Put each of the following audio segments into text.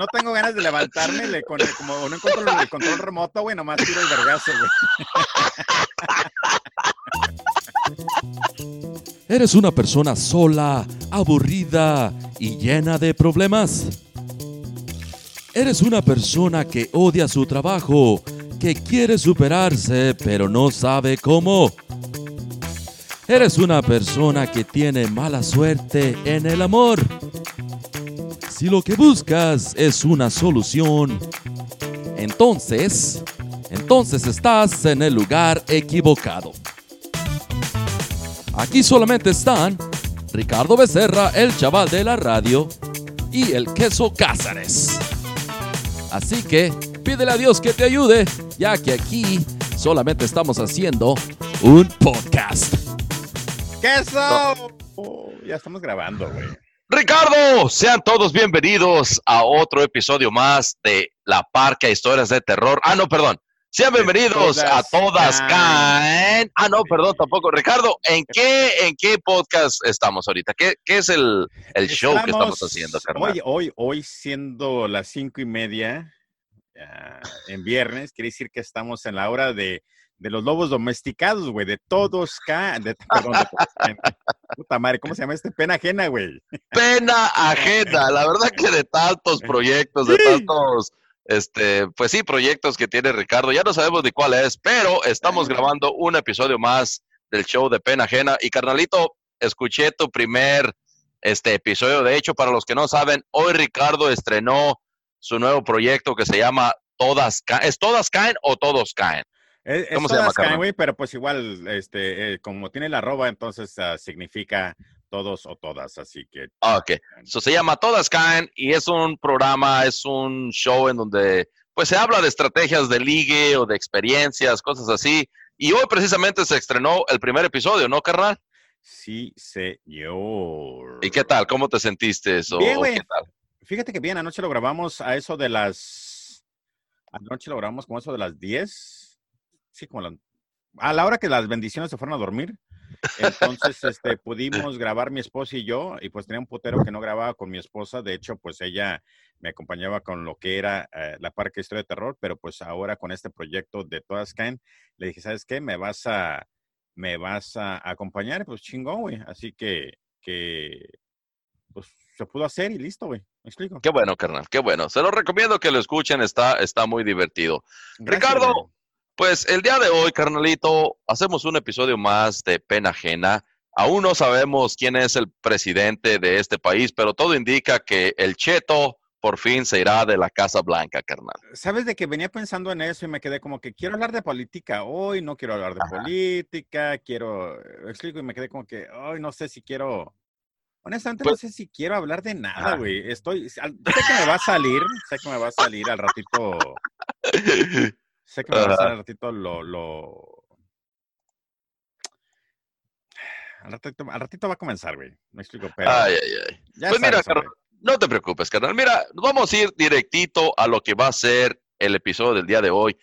no tengo ganas de levantarme, le, con el, como no encuentro el control remoto, güey, nomás tiro el vergazo, güey. ¿Eres una persona sola, aburrida y llena de problemas? ¿Eres una persona que odia su trabajo, que quiere superarse pero no sabe cómo? ¿Eres una persona que tiene mala suerte en el amor? Si lo que buscas es una solución, entonces, entonces estás en el lugar equivocado. Aquí solamente están Ricardo Becerra, el chaval de la radio, y el queso Cázares. Así que pídele a Dios que te ayude, ya que aquí solamente estamos haciendo un podcast. ¡Queso! Oh, ya estamos grabando, güey. Ricardo, sean todos bienvenidos a otro episodio más de La Parca Historias de Terror. Ah, no, perdón. Sean bienvenidos a Todas Caen. Ah, no, perdón, tampoco. Ricardo, ¿en qué, en qué podcast estamos ahorita? ¿Qué, qué es el, el show que estamos haciendo, carnal? Hoy, hoy, hoy siendo las cinco y media en viernes, quiere decir que estamos en la hora de de los lobos domesticados, güey, de todos caen, de, perdón, de Puta madre, ¿cómo se llama este? Pena ajena, güey. Pena ajena, la verdad que de tantos proyectos, de tantos, este, pues sí, proyectos que tiene Ricardo, ya no sabemos de cuál es, pero estamos grabando un episodio más del show de Pena ajena. Y carnalito, escuché tu primer este episodio. De hecho, para los que no saben, hoy Ricardo estrenó su nuevo proyecto que se llama Todas Caen. ¿Es Todas Caen o Todos Caen? Es, ¿Cómo se llama, güey, pero pues igual, este, eh, como tiene la arroba, entonces uh, significa todos o todas, así que. Ah, ok, eso se llama Todas Caen y es un programa, es un show en donde pues se habla de estrategias de ligue o de experiencias, cosas así. Y hoy precisamente se estrenó el primer episodio, ¿no, carnal? Sí, señor. ¿Y qué tal? ¿Cómo te sentiste eso? Bien, güey. Fíjate que bien, anoche lo grabamos a eso de las... Anoche lo grabamos como eso de las 10 sí, como a la hora que las bendiciones se fueron a dormir. Entonces, este, pudimos grabar mi esposa y yo, y pues tenía un putero que no grababa con mi esposa. De hecho, pues ella me acompañaba con lo que era eh, la Parque Historia de Terror, pero pues ahora con este proyecto de Todas Caen, le dije, ¿sabes qué? Me vas a, me vas a acompañar, pues chingón, güey. Así que, que, pues se pudo hacer y listo, güey. ¿Me explico? Qué bueno, carnal, qué bueno. Se lo recomiendo que lo escuchen, está, está muy divertido. Ricardo, pues el día de hoy, carnalito, hacemos un episodio más de pena ajena. Aún no sabemos quién es el presidente de este país, pero todo indica que el cheto por fin se irá de la Casa Blanca, carnal. Sabes de que venía pensando en eso y me quedé como que quiero hablar de política hoy, no quiero hablar de política, quiero, explico y me quedé como que hoy no sé si quiero, honestamente no pues sé si quiero hablar de nada, güey. Estoy, sé que me va a salir, sé que me va a salir al ratito. Sé que me va a hacer al ratito lo, lo... Al, ratito, al ratito, va a comenzar, güey. Me explico, pero... Ay, ay, ay. Pues mira, carnal, no te preocupes, carnal. Mira, vamos a ir directito a lo que va a ser el episodio del día de hoy.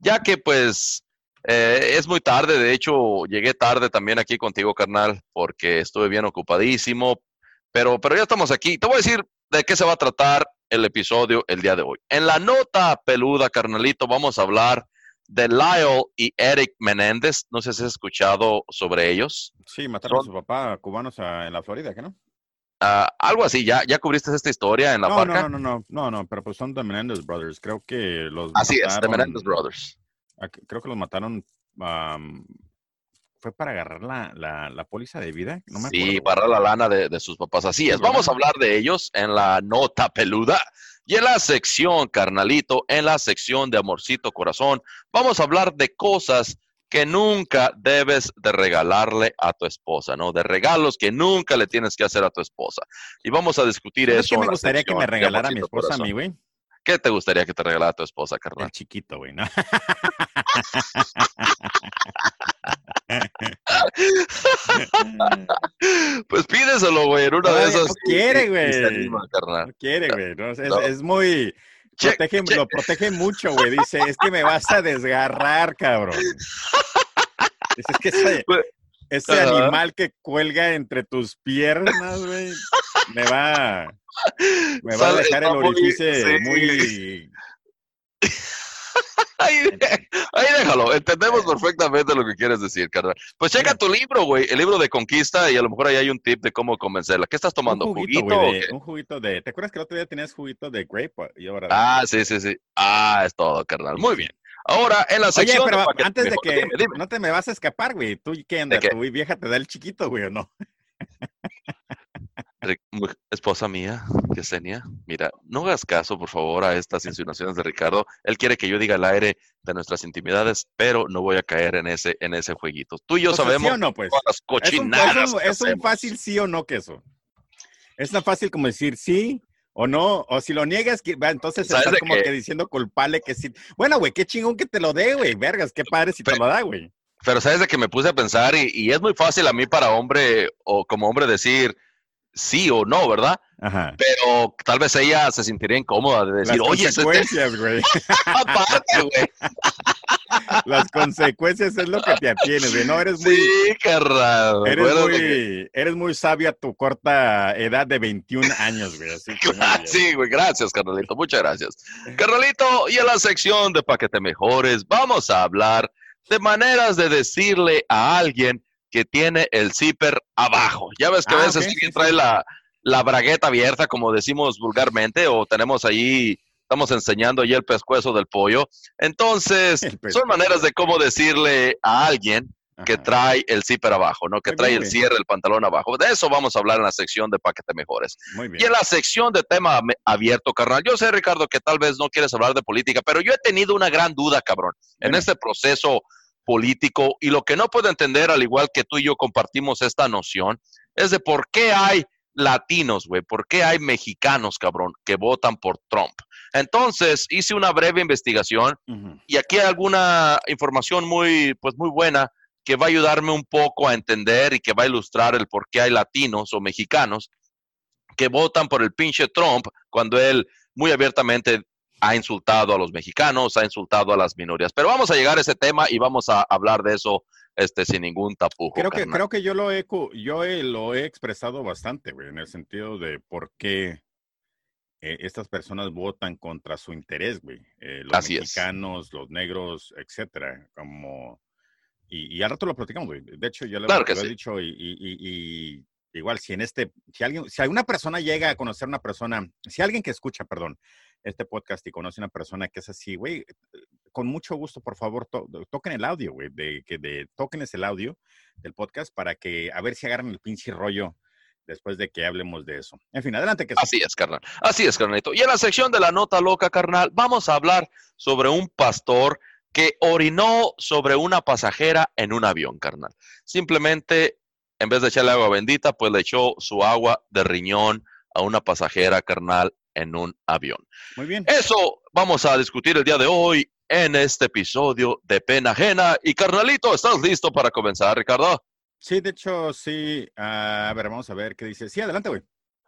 Ya que, pues, eh, es muy tarde. De hecho, llegué tarde también aquí contigo, carnal, porque estuve bien ocupadísimo. Pero, pero ya estamos aquí. Te voy a decir de qué se va a tratar el episodio el día de hoy. En la nota peluda, carnalito, vamos a hablar de Lyle y Eric Menéndez. No sé si has escuchado sobre ellos. Sí, mataron a su papá cubanos en la Florida, ¿qué no? Uh, algo así, ¿Ya, ¿ya cubriste esta historia en la no, No, no, no, no, no, pero pues son de Menéndez Brothers. Creo que los Así es, de Menéndez Brothers. Creo que los mataron fue para agarrar la, la, póliza de vida. No me sí, para la lana de, sus papás. Así es. Vamos a hablar de ellos en la nota peluda. Y en la sección, carnalito, en la sección de amorcito corazón, vamos a hablar de cosas que nunca debes de regalarle a tu esposa, ¿no? De regalos que nunca le tienes que hacer a tu esposa. Y vamos a discutir eso. ¿Qué me gustaría que me regalara mi esposa a mí, güey? ¿Qué te gustaría que te regalara tu esposa, carnal? El chiquito, güey, ¿no? pues pídeselo, güey, en una de esas. No quiere, güey. No quiere, güey. es, muy. Protege, Lo protege mucho, güey. Dice, es que me vas a desgarrar, cabrón. Es que ese, pues, animal que cuelga entre tus piernas, güey. me va, me va a dejar el orificio muy... Ahí, déjalo, entendemos perfectamente lo que quieres decir, carnal. Pues checa tu libro, güey, el libro de conquista y a lo mejor ahí hay un tip de cómo convencerla. ¿Qué estás tomando? Un juguito, un juguito de, ¿te acuerdas que el otro día tenías juguito de grape? Y ahora ah, sí, sí, sí. Ah, es todo, carnal. Muy bien. Ahora, en la sección... Oye, pero antes de que... No te me vas a escapar, güey. ¿Tú qué andas? ¿Tu vieja te da el chiquito, güey, o no? Esposa mía, Yesenia, mira, no hagas caso, por favor, a estas insinuaciones de Ricardo. Él quiere que yo diga al aire de nuestras intimidades, pero no voy a caer en ese, en ese jueguito. Tú y yo sabemos no, pues? Es un, fácil sí o no que eso. Es tan fácil como decir sí o no, o si lo niegas, entonces estás como que diciendo culpable que sí. Bueno, güey, qué chingón que te lo dé, güey, vergas, qué padre si te lo da, güey. Pero sabes de que me puse a pensar y, y es muy fácil a mí para hombre o como hombre decir sí o no, ¿verdad? Ajá. Pero tal vez ella se sentiría incómoda de decir, Las oye, consecuencias, güey. Aparte, güey. Las consecuencias es lo que te atienes, güey. No eres muy. Sí, carnal. Eres, muy, eres muy sabio a tu corta edad de 21 años, güey. Así sí, güey. Gracias, carnalito. Muchas gracias. Carnalito, y en la sección de Paquete Mejores, vamos a hablar de maneras de decirle a alguien que tiene el zipper abajo. Ya ves que a ah, veces trae La, la, bragueta abierta, como decimos vulgarmente, o tenemos ahí, estamos enseñando ya el pescuezo del pollo. Entonces, son maneras de cómo decirle a alguien que trae el zipper abajo, ¿no? Que trae el cierre del pantalón abajo. De eso vamos a hablar en la sección de paquete mejores. Y en la sección de tema abierto, carnal. Yo sé, Ricardo, que tal vez no quieres hablar de política, pero yo he tenido una gran duda, cabrón, en este proceso político y lo que no puedo entender, al igual que tú y yo compartimos esta noción, es de por qué hay latinos, güey, por qué hay mexicanos, cabrón, que votan por Trump. Entonces, hice una breve investigación y aquí hay alguna información muy, pues muy buena que va a ayudarme un poco a entender y que va a ilustrar el por qué hay latinos o mexicanos que votan por el pinche Trump cuando él muy abiertamente ha insultado a los mexicanos, ha insultado a las minorías. Pero vamos a llegar a ese tema y vamos a hablar de eso este, sin ningún tapujo. Creo que, creo que yo lo he, yo lo he expresado bastante, güey, en el sentido de por qué eh, estas personas votan contra su interés, güey. Eh, los mexicanos, los negros, etcétera, como... Y, y al rato lo platicamos, güey. De hecho, yo lo, he dicho y, y, igual si en este, si alguien, si alguna persona llega a conocer a una persona, si alguien que escucha, perdón, este podcast y conoce una persona que es así, güey, con mucho gusto, por favor, toquen el audio, güey, de que de, el audio del podcast para que a ver si agarran el pinche rollo después de que hablemos de eso. En fin, adelante. Que Así es, carnal. Así es, carnalito. Y en la sección de la nota loca, carnal, vamos a hablar sobre un pastor que orinó sobre una pasajera en un avión, carnal. Simplemente, en vez de echarle agua bendita, pues le echó su agua de riñón a una pasajera, carnal, en un avión. Muy bien. Eso vamos a discutir el día de hoy en este episodio de Pena Ajena. Y carnalito, ¿estás listo para comenzar, Ricardo? Sí, de hecho, sí. Ah, a ver, vamos a ver qué dice. Sí, adelante, güey.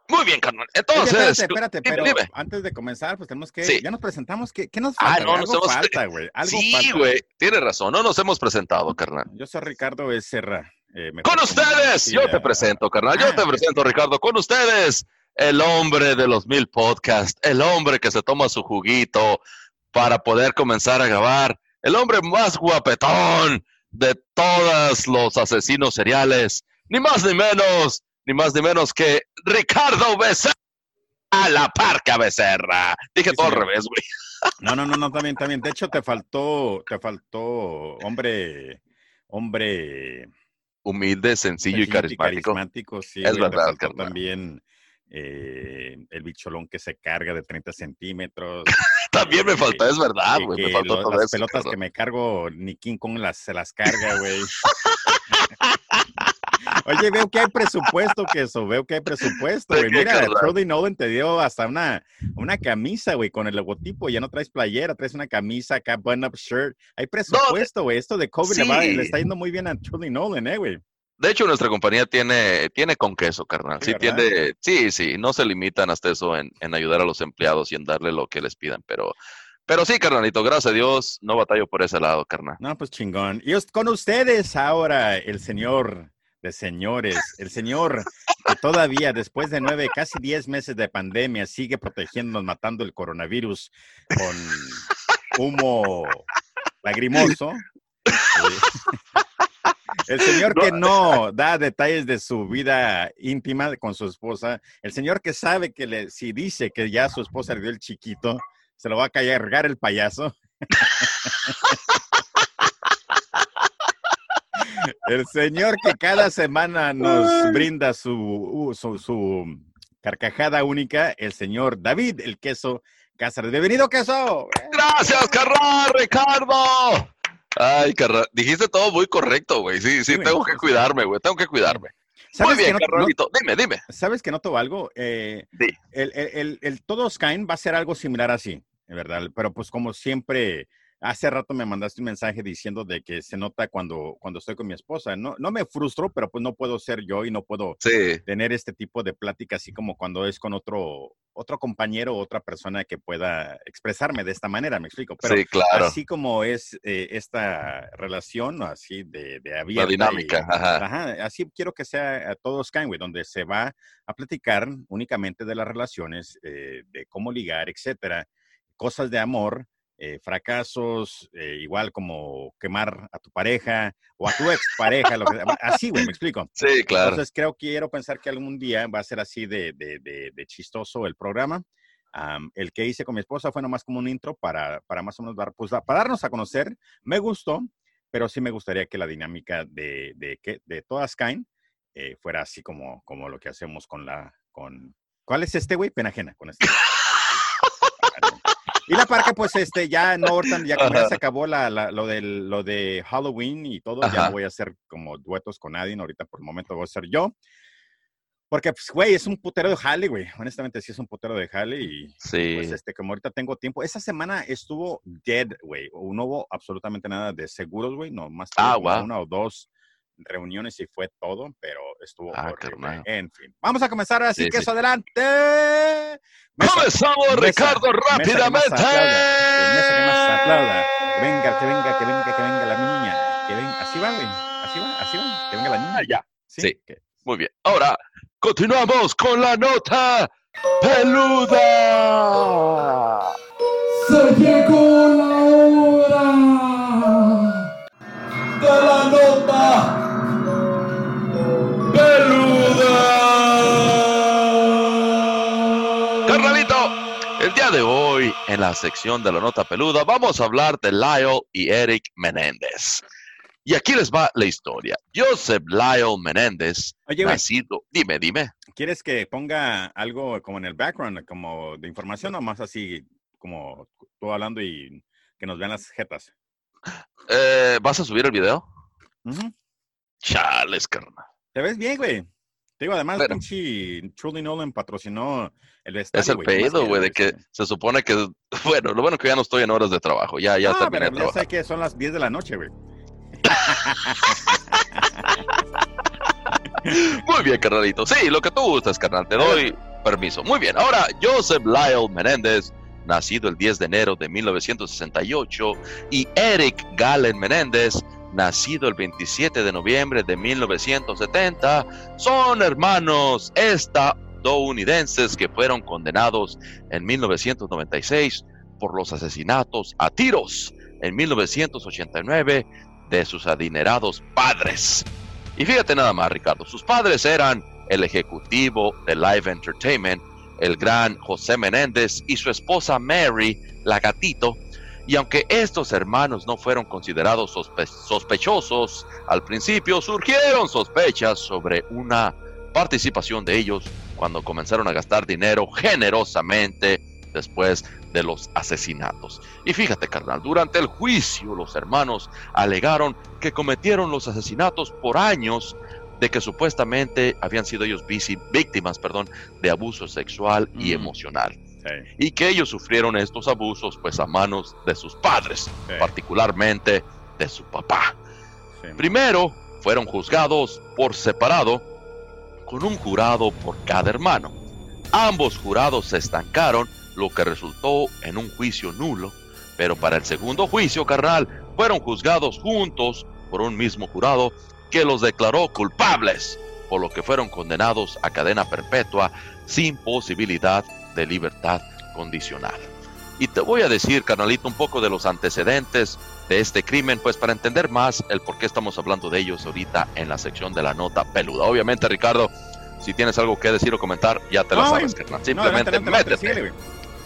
Muy bien, carnal. Entonces, espérate, espérate, pero antes de comenzar, pues tenemos que, ya nos presentamos, ¿qué, qué nos falta? Ah, no, nos hemos... falta, güey. Sí, güey, tiene razón, no nos hemos presentado, carnal. Yo soy Ricardo Becerra. Eh, con ustedes, yo te presento, carnal, yo ah, te presento, Ricardo, con ustedes, el hombre de los mil podcasts, el hombre que se toma su juguito para poder comenzar a grabar, el hombre más guapetón de todos los asesinos seriales, ni más ni menos, ni más ni menos que Ricardo Becerra, a la parca Becerra. Dije todo al revés, güey. No, no, no, no, también, también. De hecho, te faltó, te faltó, hombre, hombre. Humilde, sencillo, y carismático. sí. Es verdad, También eh, el bicholón que se carga de 30 centímetros. También me faltó, es verdad, güey. Me faltó las pelotas que me cargo, ni King Kong las, se las carga, güey. Oye, veo que hay presupuesto, que eso, veo que hay presupuesto, güey. Mira, Trudy Nolan te dio hasta una, una camisa, güey, con el logotipo. Ya no traes playera, traes una camisa acá, button-up shirt. Hay presupuesto, güey. Esto de COVID le, está yendo muy bien a Trudy Nolan, eh, güey. De hecho, nuestra compañía tiene, tiene con queso, carnal. Sí, tiene, sí, sí, no se limitan hasta eso en, en, ayudar a los empleados y en darle lo que les pidan, pero, pero sí, carnalito, gracias a Dios, no batallo por ese lado, carnal. No, pues chingón. Y con ustedes ahora el señor de señores, el señor que todavía después de nueve, casi diez meses de pandemia, sigue protegiéndonos, matando el coronavirus con humo lagrimoso. El señor que no da detalles de su vida íntima con su esposa, el señor que sabe que le, si dice que ya su esposa le dio el chiquito, se lo va a cargar el payaso. El señor que cada semana nos brinda su, su, carcajada única, el señor David, el queso Cáceres. Bienvenido, queso. Gracias, carnal, Ricardo. Ay, carnal, dijiste todo muy correcto, güey. Sí, sí, tengo que cuidarme, güey. Tengo que cuidarme. Muy bien, Carnalito. dime, dime. ¿Sabes que noto algo? Eh, el, el, el, Todos Caen va a ser algo similar así, ¿verdad? Pero pues como siempre Hace rato me mandaste un mensaje diciendo de que se nota cuando, cuando estoy con mi esposa. No, no me frustro, pero pues no puedo ser yo y no puedo tener este tipo de plática así como cuando es con otro, otro compañero o otra persona que pueda expresarme de esta manera, me explico. Pero sí, claro. así como es eh, esta relación, así de, de abierta. La dinámica, ajá. Así quiero que sea a todos Skyway, donde se va a platicar únicamente de las relaciones, eh, de cómo ligar, etcétera, cosas de amor eh, fracasos, eh, igual como quemar a tu pareja o a tu ex pareja, así, güey, me explico. Sí, claro. Entonces creo, quiero pensar que algún día va a ser así de, de, chistoso el programa. el que hice con mi esposa fue nomás como un intro para, para más o menos dar, pues, para darnos a conocer. Me gustó, pero sí me gustaría que la dinámica de, de, de todas caen eh, fuera así como, como lo que hacemos con la, con, ¿cuál es este, güey? Pena con este. Y la parca, pues, este, ya no, ya como ya se acabó la, lo, del, lo de Halloween y todo, ya no voy a hacer como duetos con nadie, ahorita por el momento voy a ser yo. Porque, pues, güey, es un putero de jale, güey. Honestamente, sí es un putero de jale y, sí. pues, este, como ahorita tengo tiempo. Esa semana estuvo dead, güey. No hubo absolutamente nada de seguros, güey. No, más ah, una o dos reuniones y fue todo, pero estuvo ah, En fin, vamos a comenzar así que eso adelante. Comenzamos, Ricardo, rápidamente. Que, venga, que venga, que venga, que venga la niña. Que venga, así va, güey. Así va, así va. Que venga la niña. ya. Sí. Muy bien. Ahora continuamos con la nota peluda. Se llegó la hora de la nota de hoy, en la sección de la nota peluda, vamos a hablar de Lyle y Eric Menéndez. Y aquí les va la historia. Joseph Lyle Menéndez, nacido. Dime, dime. ¿Quieres que ponga algo como en el background, como de información o más así, como tú hablando y que nos vean las jetas? Eh, ¿Vas a subir el video? Chales, carnal. Te ves bien, güey. Te digo, además, pinche Truly Nolan patrocinó el estadio, Es el pedido, güey, de que se supone que, bueno, lo bueno que ya no estoy en horas de trabajo, ya, ya ah, terminé pero ya sé que son las 10 de la noche, güey. Muy bien, carnalito. Sí, lo que tú gustas, carnal, te doy permiso. Muy bien, ahora, Joseph Lyle Menéndez, nacido el 10 de enero de 1968, y Eric Galen Menéndez, nacido el 27 de noviembre de 1970, son hermanos estadounidenses que fueron condenados en 1996 por los asesinatos a tiros en 1989 de sus adinerados padres. Y fíjate nada más, Ricardo, sus padres eran el ejecutivo de Live Entertainment, el gran José Menéndez, y su esposa Mary, la gatito, y aunque estos hermanos no fueron considerados sospechosos al principio, surgieron sospechas sobre una participación de ellos cuando comenzaron a gastar dinero generosamente después de los asesinatos. Y fíjate, carnal, durante el juicio los hermanos alegaron que cometieron los asesinatos por años de que supuestamente habían sido ellos víctimas, perdón, de abuso sexual y emocional y que ellos sufrieron estos abusos pues a manos de sus padres, particularmente de su papá. Primero fueron juzgados por separado con un jurado por cada hermano. Ambos jurados se estancaron, lo que resultó en un juicio nulo, pero para el segundo juicio, carnal, fueron juzgados juntos por un mismo jurado que los declaró culpables por lo que fueron condenados a cadena perpetua sin posibilidad de libertad condicional. Y te voy a decir, carnalito, un poco de los antecedentes de este crimen, pues para entender más el por qué estamos hablando de ellos ahorita en la sección de la nota peluda. Obviamente, Ricardo, si tienes algo que decir o comentar, ya te lo sabes, carnal. Simplemente métete.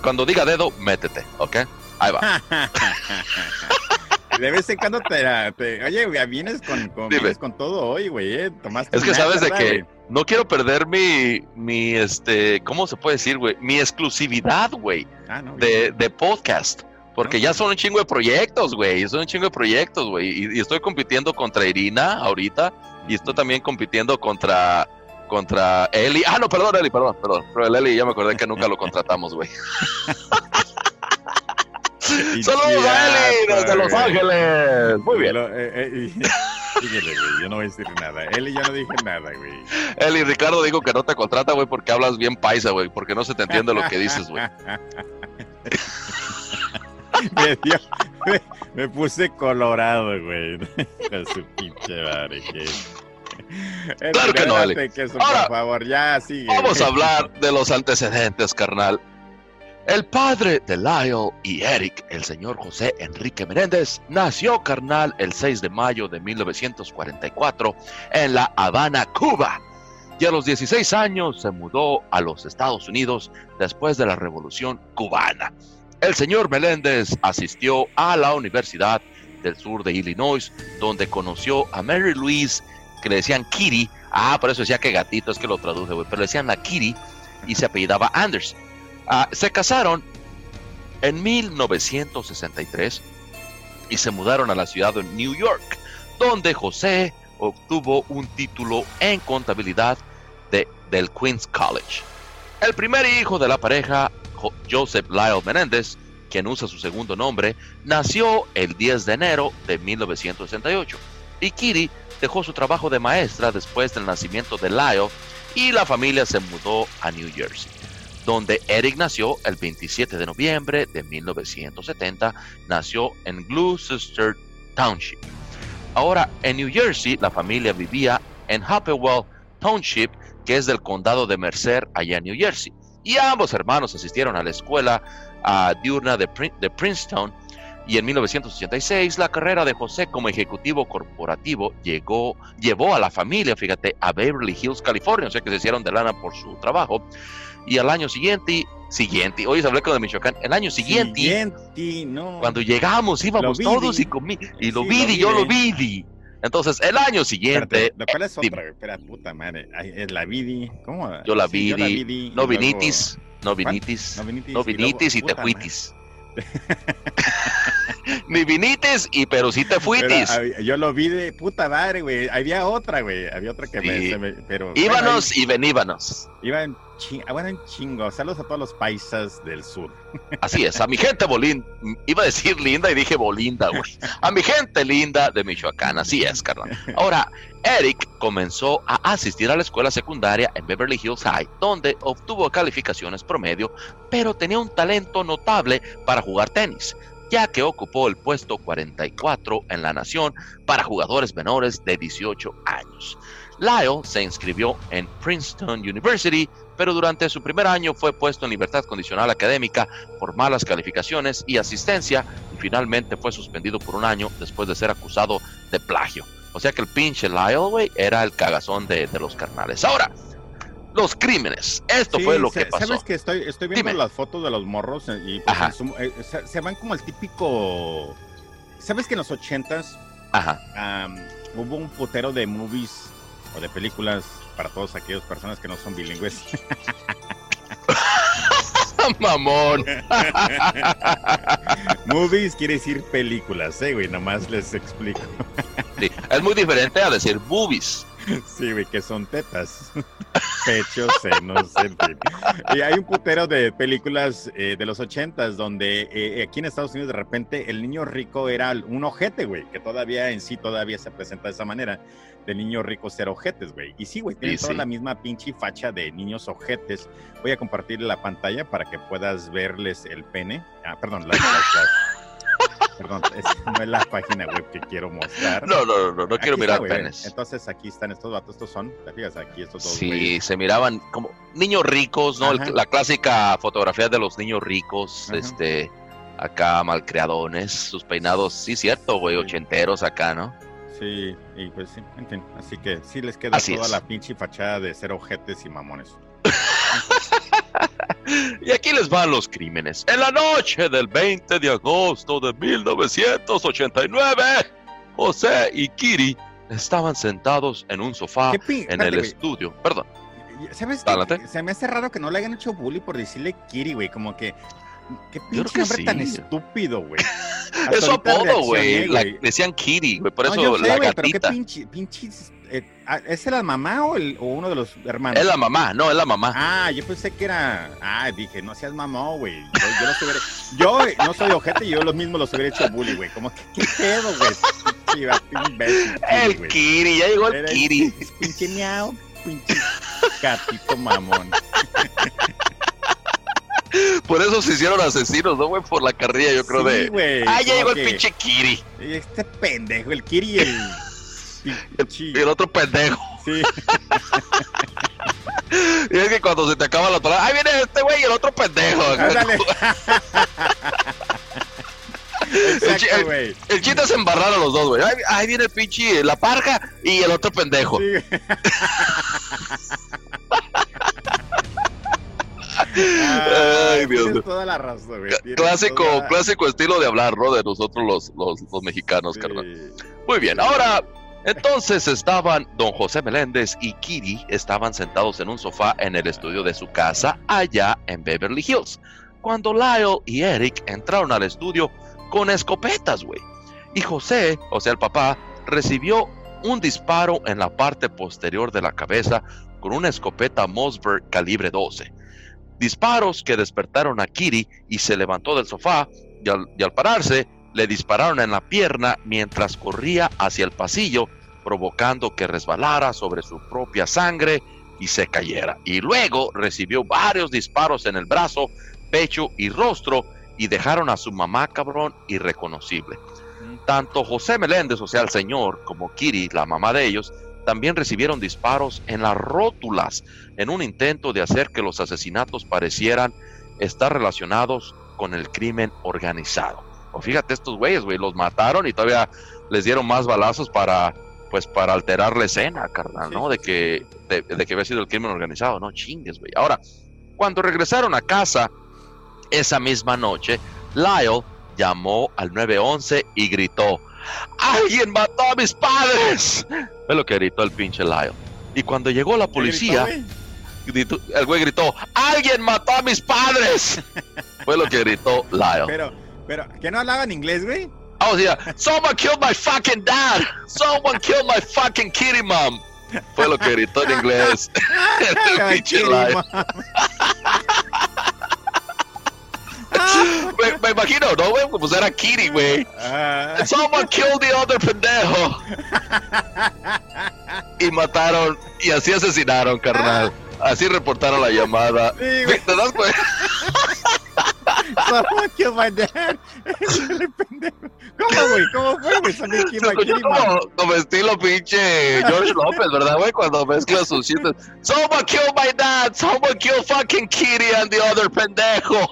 Cuando diga dedo, métete, ¿ok? Ahí va. de vez en cuando te, oye, vienes con, con, vienes con todo hoy, güey, eh, Tomaste Es que sabes de que no quiero perder mi, mi, este, ¿cómo se puede decir, güey? Mi exclusividad, güey, ah, de, de, podcast. Porque ya son un chingo de proyectos, güey. Son un chingo de proyectos, güey. Y, y, estoy compitiendo contra Irina ahorita. Y estoy también compitiendo contra contra Eli. Ah, no, perdón, Eli, perdón, perdón. Pero el Eli ya me acordé que nunca lo contratamos, güey. Saludos a Eli desde Los Ángeles. Muy bien. Eh, eh, yo no voy a decir nada. Eli ya no dije nada, güey. Eli, Ricardo dijo que no te contrata, güey, porque hablas bien paisa, güey, porque no se te entiende lo que dices, güey. me, me, puse colorado, güey. su pinche madre, Claro que no, Eli. Ahora, por favor, ya sigue. Vamos a hablar de los antecedentes, carnal. El padre de Lyle y Eric, el señor José Enrique Menéndez, nació carnal el 6 de mayo de 1944 en La Habana, Cuba. Y a los 16 años se mudó a los Estados Unidos después de la Revolución Cubana. El señor Meléndez asistió a la Universidad del Sur de Illinois, donde conoció a Mary Louise, que le decían Kitty. Ah, por eso decía que gatito, es que lo traduje, pero le decían a Kitty y se apellidaba Anderson. Ah, se casaron en 1963 y se mudaron a la ciudad de New York, donde José obtuvo un título en contabilidad de, del Queens College. El primer hijo de la pareja, Joseph Lyle Menéndez, quien usa su segundo nombre, nació el 10 de enero de 1968 y Kitty dejó su trabajo de maestra después del nacimiento de Lyle y la familia se mudó a New Jersey donde Eric nació el 27 de noviembre de 1970, nació en Gloucester Township. Ahora, en New Jersey, la familia vivía en Hopewell Township, que es del condado de Mercer, allá en New Jersey. Y ambos hermanos asistieron a la escuela diurna de, Princeton. Y en 1986 la carrera de José como ejecutivo corporativo llegó, llevó a la familia, fíjate, a Beverly Hills, California, o sea que se hicieron de lana por su trabajo y al año siguiente, siguiente, hoy hablé con de Michoacán, el año siguiente, cuando llegamos íbamos todos y comí, y lo, vi, y yo lo vi. Entonces, el año siguiente. ¿Cuál es otra? Espera, puta madre. Es la vidi. ¿Cómo? Yo la vidi. no vinitis. No vinitis. No vinitis, y, te fuitis. Ni vinitis y pero sí te fuitis. yo lo vi de puta madre, güey. Había otra, güey. Había otra que me, pero Íbanos y veníbanos. Iban Ah, bueno, en chingo. Saludos a todos los paisas del sur. Así es, a mi gente bolín, iba a decir linda y dije bolinda, güey. A mi gente linda de Michoacán, así es, carnal. Ahora, Eric comenzó a asistir a la escuela secundaria en Beverly Hills High, donde obtuvo calificaciones promedio, pero tenía un talento notable para jugar tenis ya que ocupó el puesto 44 en la nación para jugadores menores de 18 años. Lyle se inscribió en Princeton University, pero durante su primer año fue puesto en libertad condicional académica por malas calificaciones y asistencia y finalmente fue suspendido por un año después de ser acusado de plagio. O sea que el pinche Lyle, era el cagazón de, los carnales. Ahora, los crímenes. Esto fue lo que pasó. Sabes que estoy, estoy viendo las fotos de los morros y pues, eh, se, van como el típico. ¿Sabes que en los ochentas hubo un putero de movies o de películas para todos aquellos personas que no son bilingües. Mamón. Movies quiere decir películas, eh, güey, nomás les explico. es muy diferente a decir movies. Sí, güey, que son tetas, pechos, senos, en Y hay un putero de películas eh, de los ochentas donde eh, aquí en Estados Unidos de repente el niño rico era un ojete, güey, que todavía en sí todavía se presenta de esa manera de niños ricos ser ojetes, güey. Y sí, güey, tienen toda la misma pinche facha de niños ojetes. Voy a compartir la pantalla para que puedas verles el pene. Ah, perdón, las, Perdón, es, no es la página web que quiero mostrar. No, no, no, no, quiero Aquí mirar está, penes. Entonces aquí están estos vatos, estos son, ¿te fijas? Aquí estos dos Sí, se miraban como niños ricos, ¿no? Ajá. la clásica fotografía de los niños ricos, Ajá. este, acá malcriadones, sus peinados, sí, cierto, güey, ochenteros acá, ¿no? Sí, y pues sí, en fin. Así que sí les queda Así toda es. la pinche fachada de ser ojetes y mamones. Y aquí les van los crímenes. En la noche del 20 de agosto de 1989, José y Kiri estaban sentados en un sofá ¿Qué pi- Ah, en el güey. estudio. Perdón. Se me hace raro que no le hayan hecho bully por decirle Kiri, güey. Como que. Qué pinche nombre sí. tan estúpido, güey. Es su apodo, güey. Decían Kiri, güey. Por No, eso yo sé, la güey, pero qué gatita. pinche, pinches. eh, ah, ¿Es la mamá o, el, o uno de los hermanos? Es la mamá, no, es la mamá. Ah, yo pensé que era. Ah, dije, no seas mamón, güey. Yo, yo los hubiera- Yo eh, no soy ojete y yo los mismos los hubiera hecho bully, güey. Como que, ¿qué pedo, güey? El. Kiri, ya llegó el Kiri. Pinche miau, pinche gatito mamón. Por eso se hicieron asesinos, ¿no, güey? Por la carrilla, yo creo, Sí, de. güey, Ah, ya llegó el pinche Kiri. Este pendejo, el Kiri y el. Y el otro pendejo. Sí, Y es que cuando se te acaba la palabra, ¡ay, viene este güey y el otro pendejo! El Exacto, güey. El chiste es embarrar a los dos, güey. ¡Ay, ay, viene el pinche la parca y el otro pendejo! Sí. Ay, Dios mío. toda la razón, güey. tienes Clásico, toda- clásico estilo de hablar, ¿no? De nosotros los, los, los mexicanos, Sí. carnal. Muy bien, ahora, entonces estaban don José Meléndez y Kiri estaban sentados en un sofá en el estudio de su casa allá en Beverly Hills. Cuando Lyle y Eric entraron al estudio con escopetas, güey. Y José, o sea, el papá, recibió un disparo en la parte posterior de la cabeza con una escopeta Mossberg calibre 12. Disparos que despertaron a Kiri y se levantó del sofá y al, y al pararse le dispararon en la pierna mientras corría hacia el pasillo, provocando que resbalara sobre su propia sangre y se cayera. Y luego recibió varios disparos en el brazo, pecho y rostro y dejaron a su mamá cabrón irreconocible. Tanto José Meléndez, o sea, el señor, como Kiri, la mamá de ellos, también recibieron disparos en las rótulas en un intento de hacer que los asesinatos parecieran estar relacionados con el crimen organizado. O fíjate estos güeyes, güey, los mataron y todavía les dieron más balazos para, pues, para alterar la escena, carnal, ¿no? De que, de, de que había sido el crimen organizado, no chingues, güey. Ahora, cuando regresaron a casa esa misma noche, Lyle llamó al 911 y gritó, ¡Alguien mató a mis padres! Es lo que gritó el pinche Lyle. Y cuando llegó la ¿Qué policía, gritó, el güey gritó, ¡Alguien mató a mis padres! Fue lo que gritó Lyle. Pero, pero, ¿que no hablaba en inglés, güey? Oh, yeah. Someone killed my fucking dad. Someone killed my fucking kitty mom. Fue lo que gritó en inglés. el pinche Lyle. Me, me imagino, ¿no, güey? Pues era Kitty, güey. Ah, Someone killed the other pendejo. Y mataron, y así asesinaron, carnal. Así reportaron la llamada. sí. ¿Te das cuenta? Someone killed my dad. ¿Cómo, güey? ¿Cómo fue, güey? Killed Se my man. como, como estilo pinche George López, ¿verdad, güey? Cuando mezcla sus chistes. Someone killed my dad. Someone killed fucking Kitty and the other pendejo.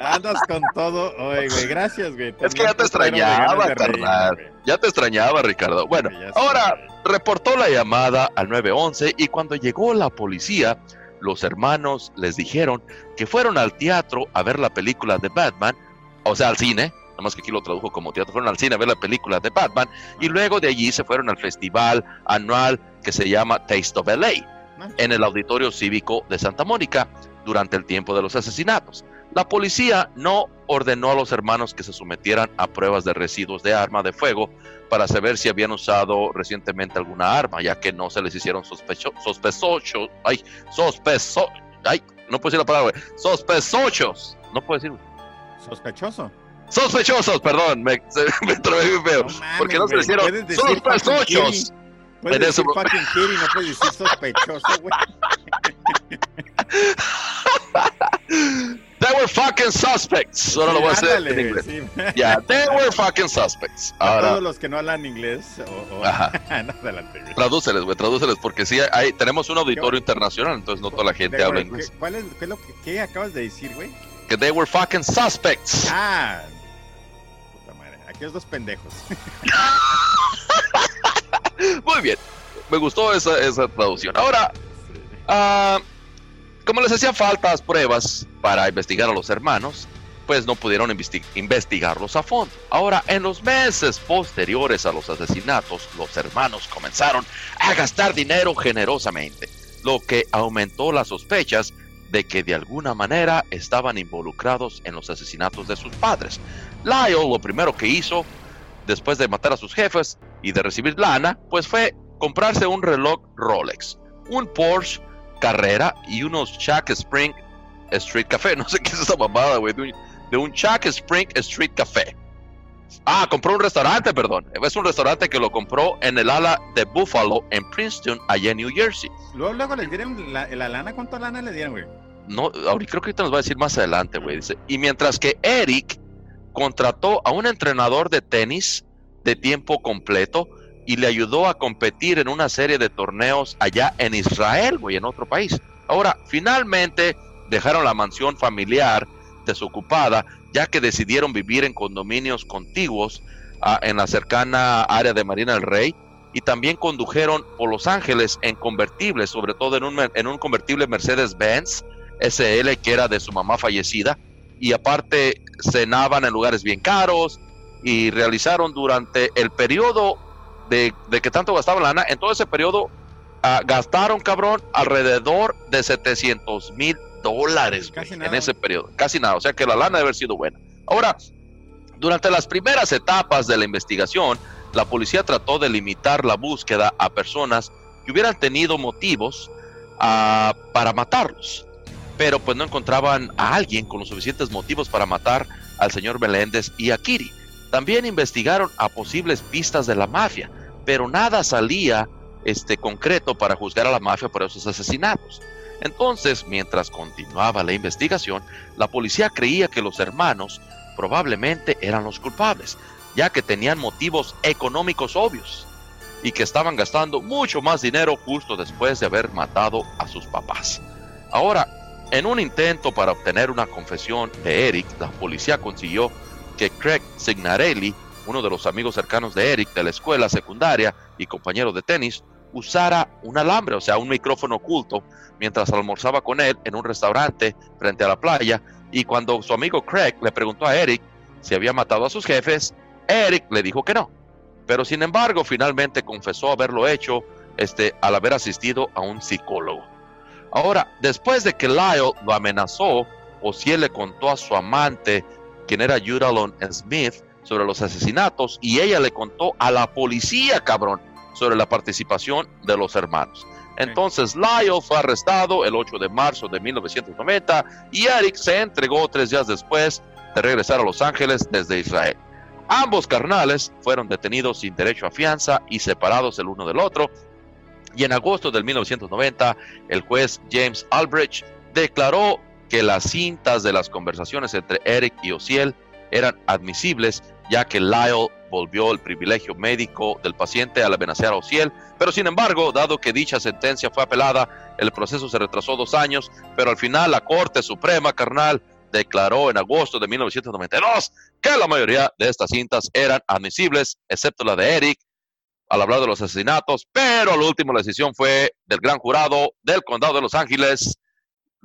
Andas con todo hoy, güey. Gracias, güey. Es que ya te extrañaba, carnal. Ya te extrañaba, Ricardo. Bueno, ahora reportó la llamada al 911 y cuando llegó la policía, los hermanos les dijeron que fueron al teatro a ver la película de Batman, o sea, al cine, nada más que aquí lo tradujo como teatro, fueron al cine a ver la película de Batman y luego de allí se fueron al festival anual que se llama Taste of LA en el auditorio cívico de Santa Mónica durante el tiempo de los asesinatos. La policía no ordenó a los hermanos que se sometieran a pruebas de residuos de arma de fuego para saber si habían usado recientemente alguna arma, ya que no se les hicieron sospecho, sospechosos, ay, sospecho, ay, no puedo decir la palabra, sospechosos, no puedo decir, Sospechoso. sospechosos, perdón, me, se, me trabé feo, No porque no se les hicieron sospechosos. Puedes decir eso- fucking kitty, no puedes decir sospechoso, güey. They were fucking suspects. Ahora lo voy a hacer en inglés. sí. Ya, they were fucking suspects. A Ahora, todos los que no hablan inglés. O, o- Ajá. no, adelante, güey. tradúceles, güey, tradúceles, porque sí, hay, tenemos un auditorio internacional, entonces no toda la gente habla inglés. ¿qué, ¿Cuál es, qué es lo que qué acabas de decir, güey? Que they were fucking suspects. Ah. Puta madre. Aquí es dos pendejos. Muy bien, me gustó esa, esa traducción. Ahora, ah, como les hacían faltas pruebas para investigar a los hermanos, pues no pudieron investi- investigarlos a fondo. Ahora, en los meses posteriores a los asesinatos, los hermanos comenzaron a gastar dinero generosamente, lo que aumentó las sospechas de que de alguna manera estaban involucrados en los asesinatos de sus padres. Lyle lo primero que hizo después de matar a sus jefes y de recibir lana, pues fue comprarse un reloj Rolex, un Porsche Carrera y unos Chuck Spring Street Café. No sé qué es esa mamada, güey, de un, de un Chuck Spring Street Café. Ah, compró un restaurante, perdón. Es un restaurante que lo compró en el ala de Buffalo en Princeton, allá en New Jersey. Luego, luego les dieron la, la lana. ¿Cuánta lana le dieron, güey? No, ahorita creo que ahorita nos va a decir más adelante, güey. Dice, y mientras que Eric contrató a un entrenador de tenis de tiempo completo y le ayudó a competir en una serie de torneos allá en Israel, güey, en otro país. Ahora, finalmente dejaron la mansión familiar desocupada, ya que decidieron vivir en condominios contiguos ah, en la cercana área de Marina del Rey y también condujeron por Los Ángeles en convertibles, sobre todo en un, en un convertible Mercedes-Benz SL que era de su mamá fallecida y aparte cenaban en lugares bien caros y realizaron durante el periodo de, de que tanto gastaban lana, en todo ese periodo ah, gastaron, cabrón, alrededor de 700 mil dólares en ese periodo. Casi nada, o sea que la lana debe haber sido buena. Ahora, durante las primeras etapas de la investigación, la policía trató de limitar la búsqueda a personas que hubieran tenido motivos ah, para matarlos, pero pues no encontraban a alguien con los suficientes motivos para matar al señor Meléndez y a Kiri. También investigaron a posibles pistas de la mafia, pero nada salía este concreto para juzgar a la mafia por esos asesinatos. Entonces, mientras continuaba la investigación, la policía creía que los hermanos probablemente eran los culpables, ya que tenían motivos económicos obvios y que estaban gastando mucho más dinero justo después de haber matado a sus papás. Ahora, en un intento para obtener una confesión de Eric, la policía consiguió que Craig Signarelli, uno de los amigos cercanos de Eric de la escuela secundaria y compañero de tenis, usara un alambre, o sea, un micrófono oculto, mientras almorzaba con él en un restaurante frente a la playa. Y cuando su amigo Craig le preguntó a Eric si había matado a sus jefes, Eric le dijo que no. Pero sin embargo, finalmente confesó haberlo hecho este, al haber asistido a un psicólogo. Ahora, después de que Lyle lo amenazó, o si él le contó a su amante, quien era Judalon Smith, sobre los asesinatos, y ella le contó a la policía, cabrón, sobre la participación de los hermanos. Entonces Lyle fue arrestado el 8 de marzo de 1990 y Eric se entregó tres días después de regresar a Los Ángeles desde Israel. Ambos carnales fueron detenidos sin derecho a fianza y separados el uno del otro. Y en agosto del 1990, el juez James Albrecht declaró que las cintas de las conversaciones entre Eric y Ociel eran admisibles, ya que Lyle volvió el privilegio médico del paciente al amenazar a Ociel, pero sin embargo, dado que dicha sentencia fue apelada, el proceso se retrasó dos años, pero al final la Corte Suprema, carnal, declaró en agosto de 1992 que la mayoría de estas cintas eran admisibles, excepto la de Eric, al hablar de los asesinatos, pero al último la decisión fue del gran jurado del condado de Los Ángeles,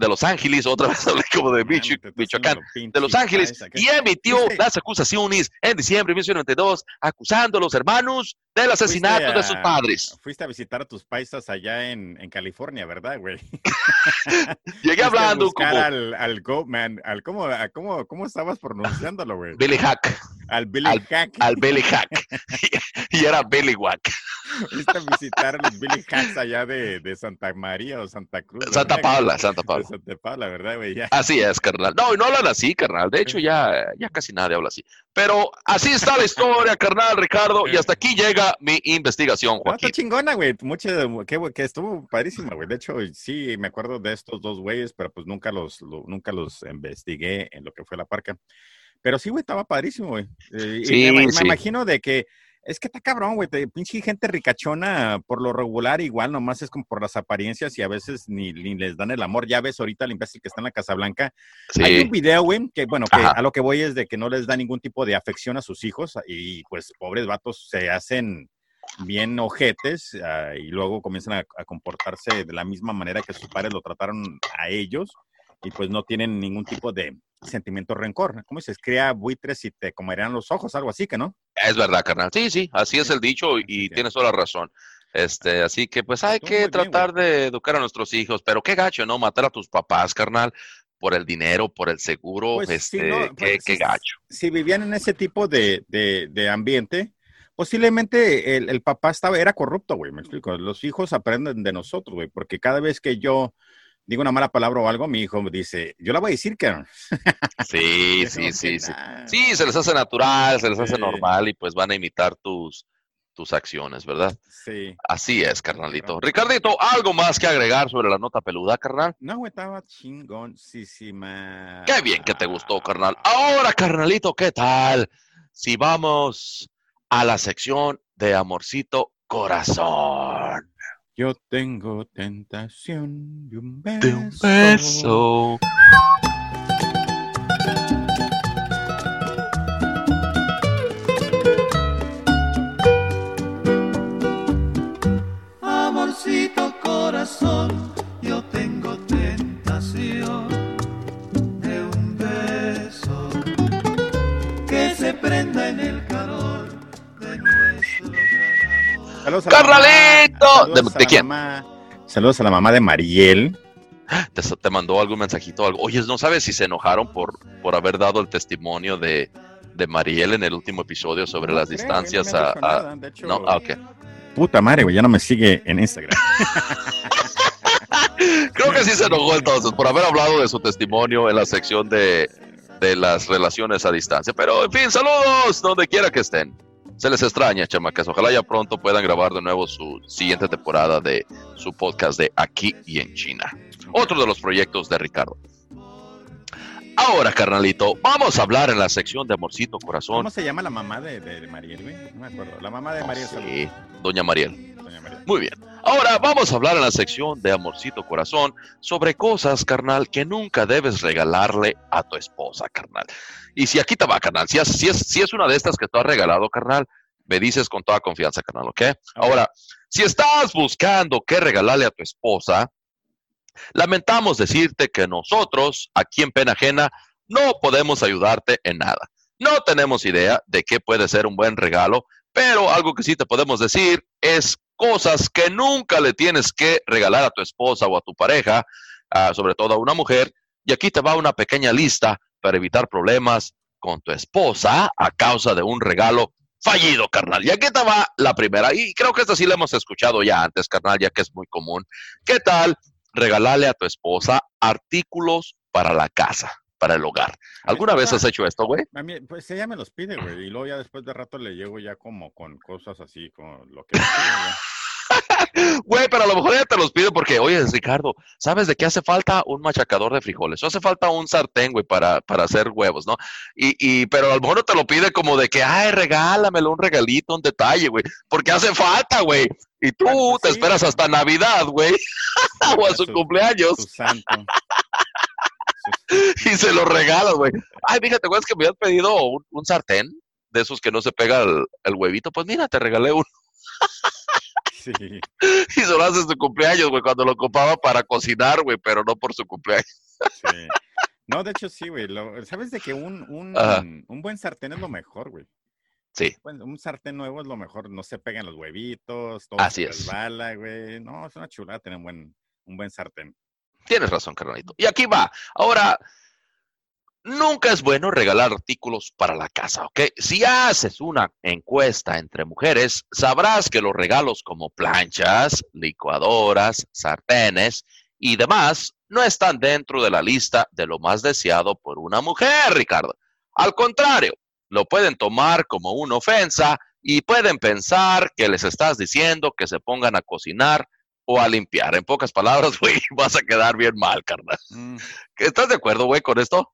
de Los Ángeles, otra vez hablé como de Micho- Michoacán, de Los Ángeles, y emitió las acusaciones en diciembre de 1992, acusando a los hermanos del asesinato de sus a- padres. Fuiste a visitar a tus paisas allá en, en California, ¿verdad, güey? Llegué a hablando buscar como al, al al cómo, a cómo, cómo estabas pronunciándolo, güey. Billy Hack, Al Billy al- Hack. al Billy Hack, y era Billy Wack. Fuiste a visitar a los Billy Hacks allá de, de Santa María o Santa Cruz. Santa. Paula, Santa De Paula. Santa Paula, ¿verdad, güey? Ya. Así es, carnal. No, no hablan así, carnal. De hecho, ya, ya casi nadie habla así. Pero así está la historia, carnal, Ricardo. Y hasta aquí llega mi investigación, No, está Joaquín. chingona, güey. Mucho, que, que estuvo padrísima, güey. De hecho, sí, me acuerdo de estos dos güeyes, pero pues nunca los, lo- nunca los investigué en lo que fue la parca. Pero sí, güey, estaba padrísimo, güey. Eh, Sí, me, me sí. imagino de que es que está cabrón, güey. Pinche gente ricachona, por lo regular, igual, nomás es como por las apariencias y a veces ni, ni les dan el amor. Ya ves ahorita el imbécil que está en la Casa Blanca. Hay un video, güey, que bueno, que a lo que voy es de que no les da ningún tipo de afección a sus hijos y pues pobres vatos se hacen bien ojetes ah, y luego comienzan a, a comportarse de la misma manera que sus padres lo trataron a ellos y pues no tienen ningún tipo de sentimiento rencor. ¿Cómo se crea buitres y te comerían los ojos? Algo así, que no? es verdad, carnal. Sí, sí, así es el dicho y Sí. tienes toda la razón. Este, así que pues hay que bien, tratar de educar a nuestros hijos, pero qué gacho, ¿no? Matar a tus papás, carnal, por el dinero, por el seguro, Pues, este, no, qué, pues, qué gacho. Si vivían en ese tipo de, de- de ambiente, posiblemente el, el papá estaba, era corrupto, güey, me explico. Los hijos aprenden de nosotros, güey, porque cada vez que yo digo una mala palabra o algo, mi hijo me dice, yo la voy a decir, que Sí, sí, sí, sí. Sí, se les hace natural, se les hace Sí. normal y pues van a imitar tus, tus acciones, ¿verdad? Sí. Así es, carnalito. Ricardito, ¿algo más que agregar sobre la nota peluda, carnal? No, estaba chingoncísima. Qué bien que te gustó, carnal. Ahora, carnalito, ¿qué tal? Si vamos a la sección de Amorcito Corazón. Yo tengo tentación de un beso. De un beso. Amorcito corazón, yo tengo tentación de un beso que se prenda en el calor de nuestro gran amor. ¿De- a de la quién? mamá- Saludos a la mamá de Mariel. Te, te mandó algún mensajito, algo. Oye, ¿no sabes si se enojaron por, por haber dado el testimonio de, de Mariel en el último episodio sobre No las creo, distancias no a... a- nada, hecho, No, ah, ok. Puta madre, güey, ya no me sigue en Instagram. Creo que sí se enojó entonces por haber hablado de su testimonio en la sección de, de las relaciones a distancia. Pero, en fin, saludos donde quiera que estén. Se les extraña, chamacas. Ojalá ya pronto puedan grabar de nuevo su siguiente temporada de su podcast de Aquí y en China. Otro de los proyectos de Ricardo. Ahora, carnalito, vamos a hablar en la sección de Amorcito Corazón. ¿Cómo se llama la mamá de, de Mariel? No me acuerdo. La mamá de Mariel. Sí, Doña Mariel. Doña. Muy bien. Ahora vamos a hablar en la sección de Amorcito Corazón sobre cosas, carnal, que nunca debes regalarle a tu esposa, carnal. Y si aquí te va, carnal, si es, si es, si es una de estas que tú has regalado, carnal, me dices con toda confianza, carnal, ¿ok? Ahora, si estás buscando qué regalarle a tu esposa, lamentamos decirte que nosotros, aquí en Pena Ajena, no podemos ayudarte en nada. No tenemos idea de qué puede ser un buen regalo, pero algo que sí te podemos decir es cosas que nunca le tienes que regalar a tu esposa o a tu pareja, ah, sobre todo a una mujer. Y aquí te va una pequeña lista para evitar problemas con tu esposa a causa de un regalo fallido, carnal. Y aquí te va la primera. Y creo que esta sí la hemos escuchado ya antes, carnal, ya que es muy común. ¿Qué tal regalarle a tu esposa artículos para la casa, para el hogar? ¿Alguna vez has hecho esto, güey? A mí, pues ella me los pide, güey. Y luego ya después de rato le llego ya como con cosas así, con lo que... güey. Pero a lo mejor ella te los pide porque, oye, Ricardo, ¿sabes de qué hace falta un machacador de frijoles? O hace falta un sartén, güey, para, para hacer huevos, ¿no? Y, y, pero a lo mejor no te lo pide como de que, ay, regálamelo, un regalito, un detalle, güey, porque hace falta, güey. Y tú Bueno, te sí. esperas hasta Navidad, güey, o a su Su- cumpleaños Su santo. Y se lo regalas, güey. Ay, fíjate, güey, es que me habían pedido un, un sartén de esos que no se pega el, el huevito. Pues mira, te regalé uno Sí. y se lo haces su cumpleaños, güey, cuando lo ocupaba para cocinar, güey, pero no por su cumpleaños. Sí. No, de hecho sí, güey. ¿Sabes de que un, un, un buen sartén es lo mejor, güey? Sí. Bueno, un sartén nuevo es lo mejor. No se pegan los huevitos, todo Así se es. resbala, güey. No, es una chulada tener un buen, un buen sartén. Tienes razón, carnalito. Y aquí va. Ahora, nunca es bueno regalar artículos para la casa, ¿ok? Si haces una encuesta entre mujeres, sabrás que los regalos como planchas, licuadoras, sartenes y demás no están dentro de la lista de lo más deseado por una mujer, Ricardo. Al contrario, lo pueden tomar como una ofensa y pueden pensar que les estás diciendo que se pongan a cocinar o a limpiar. En pocas palabras, güey, vas a quedar bien mal, carnal. Mm. ¿Estás de acuerdo, güey, con esto?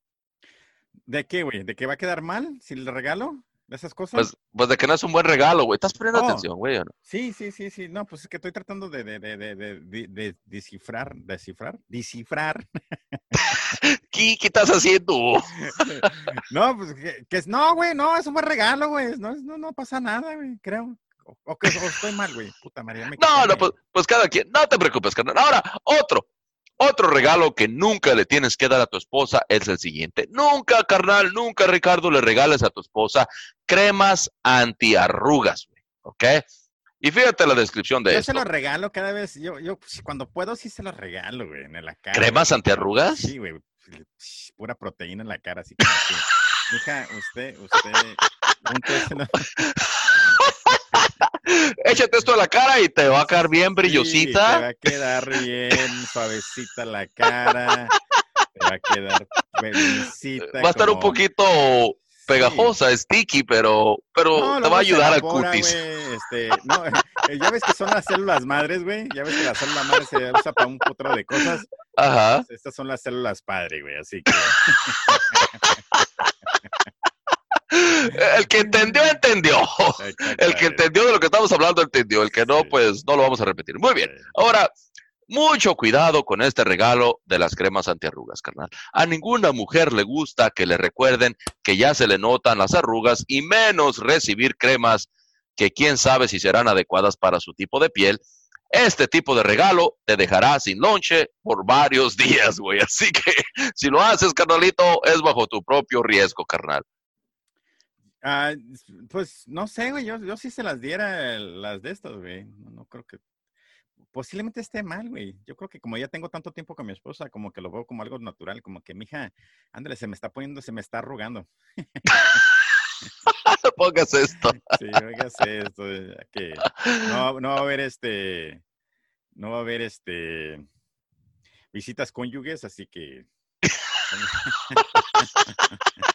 ¿De qué, güey? ¿De qué va a quedar mal si le regalo? ¿De esas cosas? Pues, pues de que no es un buen regalo, güey. ¿Estás poniendo oh. atención, güey? no? Sí, sí, sí, sí. No, pues es que estoy tratando de, de, de, de, de descifrar, descifrar, descifrar. ¿Qué, ¿Qué estás haciendo? no, pues que, no, güey, no, es un buen regalo, güey. No, no, no pasa nada, güey, creo. O, que estoy mal, güey. Puta María. no, no, pues, pues cada quien. No te preocupes, carnal. Ahora, otro. Otro regalo que nunca le tienes que dar a tu esposa es el siguiente. Nunca, carnal, nunca, Ricardo, le regales a tu esposa cremas antiarrugas, güey. ¿Ok? Y fíjate la descripción de esto. Yo se lo regalo cada vez. Yo, yo pues, cuando puedo, sí se lo regalo, güey, en la cara. ¿Cremas antiarrugas? Sí, güey. Pura proteína en la cara, así como que. Hija, usted, usted, Échate esto a la cara y te va a quedar bien brillosita. te va a quedar bien suavecita la cara. Te va a quedar Va a estar un poquito pegajosa, sticky, pero, pero te va a ayudar al cutis. Este, no, ya ves que son las células madres, güey. Ya ves que la célula madre se usa para un putro de cosas. Ajá. Estas son las células padre, güey, así que. El que entendió, entendió. El que entendió de lo que estamos hablando, entendió. El que no, pues no lo vamos a repetir. Muy bien. Ahora, mucho cuidado con este regalo de las cremas antiarrugas, carnal. A ninguna mujer le gusta que le recuerden que ya se le notan las arrugas y menos recibir cremas que quién sabe si serán adecuadas para su tipo de piel. Este tipo de regalo te dejará sin lonche por varios días, güey. Así que si lo haces, carnalito, es bajo tu propio riesgo, carnal. Ah, pues no sé, güey. Yo, yo sí se las diera las de estos, güey. No, creo que. Posiblemente esté mal, güey. Yo creo que como ya tengo tanto tiempo con mi esposa, como que lo veo como algo natural, como que mi hija, ándale, se me está poniendo, se me está arrugando. Póngase esto. Sí, póngase esto. Que no, no va a haber este. No va a haber este. Visitas cónyuges, así que.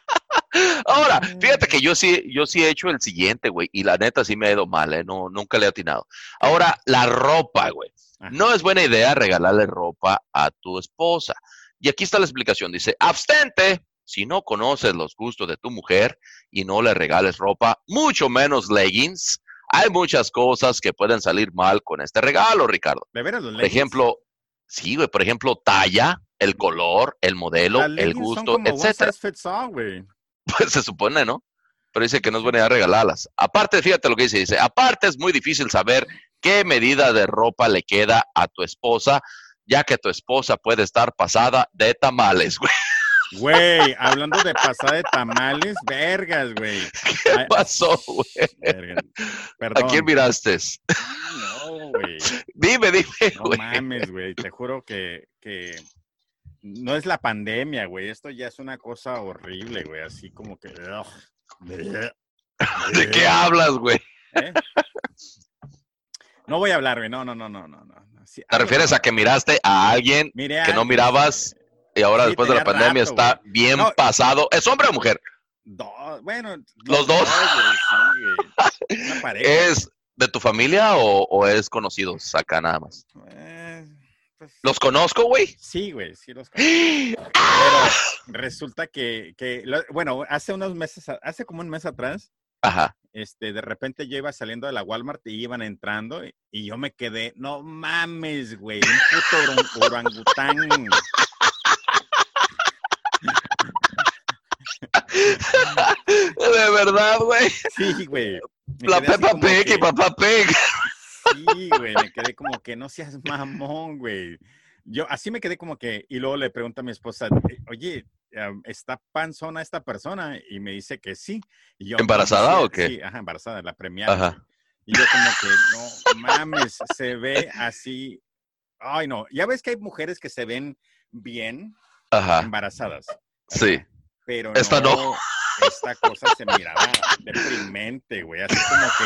Ahora, fíjate que yo sí, yo sí he hecho el siguiente, güey, y la neta sí me ha ido mal, ¿eh? No, nunca le he atinado. Ahora, la ropa, güey. No es buena idea regalarle ropa a tu esposa. Y aquí está la explicación. Dice, abstente si no conoces los gustos de tu mujer y no le regales ropa, mucho menos leggings. Hay muchas cosas que pueden salir mal con este regalo, Ricardo. ¿De veras Por ejemplo, sí, güey, por ejemplo, talla, el color, el modelo, el gusto, etcétera. Pues se supone, ¿no? Pero dice que no es buena idea regalarlas. Aparte, fíjate lo que dice, dice, aparte es muy difícil saber qué medida de ropa le queda a tu esposa, ya que tu esposa puede estar pasada de tamales, güey. Güey, hablando de pasada de tamales, vergas, güey. ¿Qué pasó, güey? ¿A quién miraste? No, güey. Dime, dime, güey. No mames, güey. Te juro que, que no es la pandemia, güey. Esto ya es una cosa horrible, güey. Así como que. ¿De qué hablas, güey? ¿Eh? No voy a hablar, güey. No, no, no, no, no. ¿Te refieres a que miraste a alguien que no mirabas y ahora después de la pandemia está bien pasado? ¿Es hombre o mujer? bueno, los, dos. ¿Es de tu familia o, es conocido acá nada más? Eh, pues, ¿Los conozco, güey? Sí, güey, sí los conozco. Pero resulta que, bueno, hace unos meses, hace como un mes atrás, Ajá. Este, de repente yo iba saliendo de la Walmart y iban entrando y, yo me quedé, no mames, güey, un puto orangután. De verdad, güey. Sí, güey. La Peppa Pig y Papá Pig. Sí, güey, me quedé como que no seas mamón, güey. Yo así me quedé como que, y luego le pregunto a mi esposa, eh, oye, ¿está panzona esta persona? Y me dice que sí. Y yo, ¿Embarazada o qué? Sí, ajá, embarazada, la premiada. Y yo como que, no mames, se ve así. Ay, no, ya ves que hay mujeres que se ven bien embarazadas. Sí. pero Esta no. Esta cosa se miraba deprimente, güey. Así como que,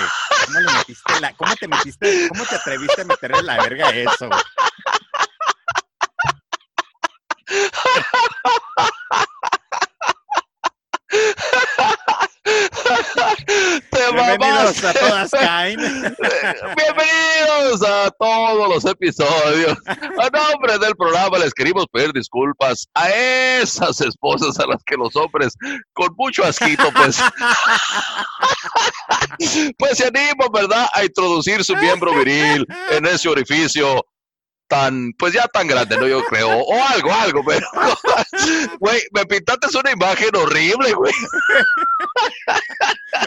¿cómo le metiste la, cómo te metiste, cómo te atreviste a meterle la verga eso, Bienvenidos a todas caen. Bienvenidos a todos los episodios. A nombre del programa les queremos pedir disculpas a esas esposas a las que los hombres con mucho asquito pues pues se animan, ¿verdad? A introducir su miembro viril en ese orificio tan, pues ya tan grande, ¿no? Yo creo. O algo, algo, pero güey, me pintaste una imagen horrible, güey.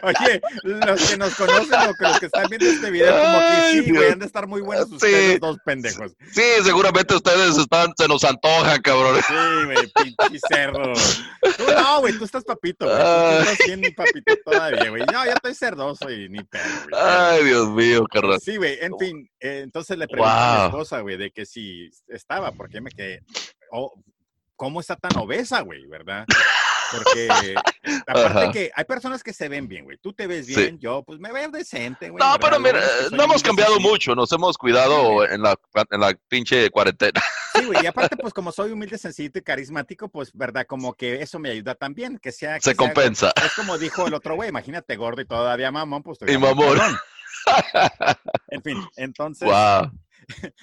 Oye, los que nos conocen o que los que están viendo este video, como que sí, güey, han de estar muy buenos Sí. ustedes dos pendejos. Sí, seguramente ustedes están, se nos antojan, cabrón. Sí, güey, pinche cerdo. Tú no, güey, tú estás papito, güey. Tú estás bien papito todavía, güey. No, yo estoy cerdoso y ni pedo, güey. Ay, Dios mío, carnal. Sí, güey, en fin, eh, entonces le pregunté a mi esposa, güey, de que si estaba, porque me quedé, oh, ¿cómo está tan obesa, güey, verdad? Porque, aparte Ajá. que hay personas que se ven bien, güey, tú te ves Sí. bien, yo, pues me veo decente, güey. No, pero mira, no hemos cambiado sí. mucho, nos hemos cuidado en la, en la pinche cuarentena. Sí, güey, y aparte, pues como soy humilde, sencillito y carismático, pues, verdad, como que eso me ayuda también, que sea... que Se sea- compensa. Es como dijo el otro güey, imagínate gordo y todavía mamón, pues... Y mamón. En fin, entonces... Wow.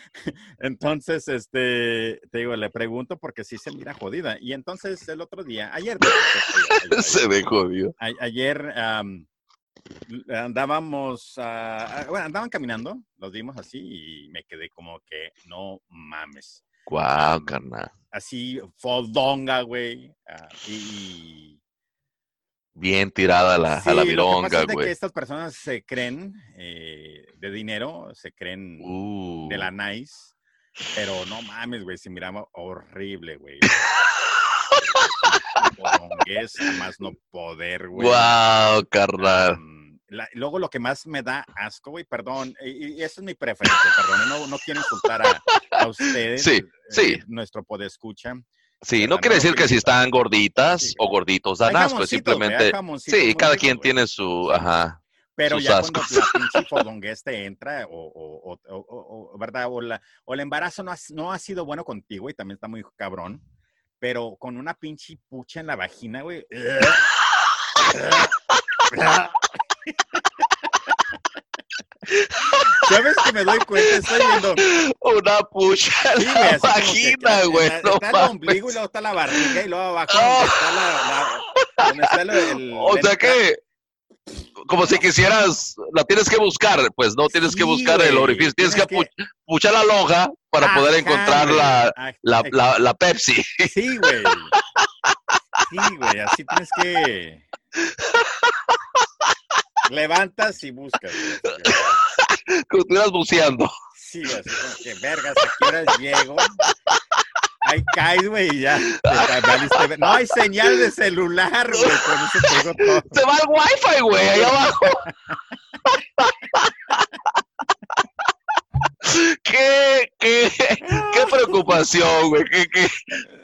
Entonces, este, te digo, le pregunto porque sí se mira jodida. Y entonces el otro día, ayer, ayer, Se ve jodido. ayer, am, andábamos, ah, bueno, andaban caminando, los vimos así y me quedé como que no mames. Wow, carnal. Así, fodonga, güey. ah, y, Bien tirada la, Sí, a la pasa vironga, es que güey. estas personas se creen eh, de dinero, se creen Uh. de la nice, pero no mames, güey, se miraba horrible, güey. A más no poder, güey. Wow, carnal. Um, la- luego lo que más me da asco, güey, perdón, y, y esa es mi preferencia, perdón, no, no quiero insultar a, a ustedes, Sí, eh, sí. nuestro podescucha. Sí, no quiere decir que si están gorditas Sí. o gorditos dan asco, simplemente. Sí, cada quien tiene su. Ajá. Pero sus ya ascos. cuando la pinche fodongués te entra, o, o, o, o- o- o- ¿verdad? O, la- o el embarazo no ha, no ha sido bueno contigo y también está muy cabrón, pero con una pinche pucha en la vagina, güey. ¿Sabes que me doy cuenta? Estoy viendo. Una pucha en Sí, güey, la vagina, güey. Está, no está el ombligo y luego está la barriga y luego abajo Oh. está la. la- donde está el- el- O sea el- que, como si quisieras, la tienes que buscar, pues no tienes que buscar el orificio, tienes, que, puchar la lonja para poder encontrar la, la, la Pepsi. Sí, güey. Sí, güey, así tienes que. Levantas y buscas. estuvieras buceando. Sí, así como que vergas, ¿a qué horas llego? Ahí caes, güey, y ya. te No hay señal de celular, güey, con eso todo. Se va el wifi, güey, ahí abajo. qué, qué, qué preocupación, güey. Qué, qué,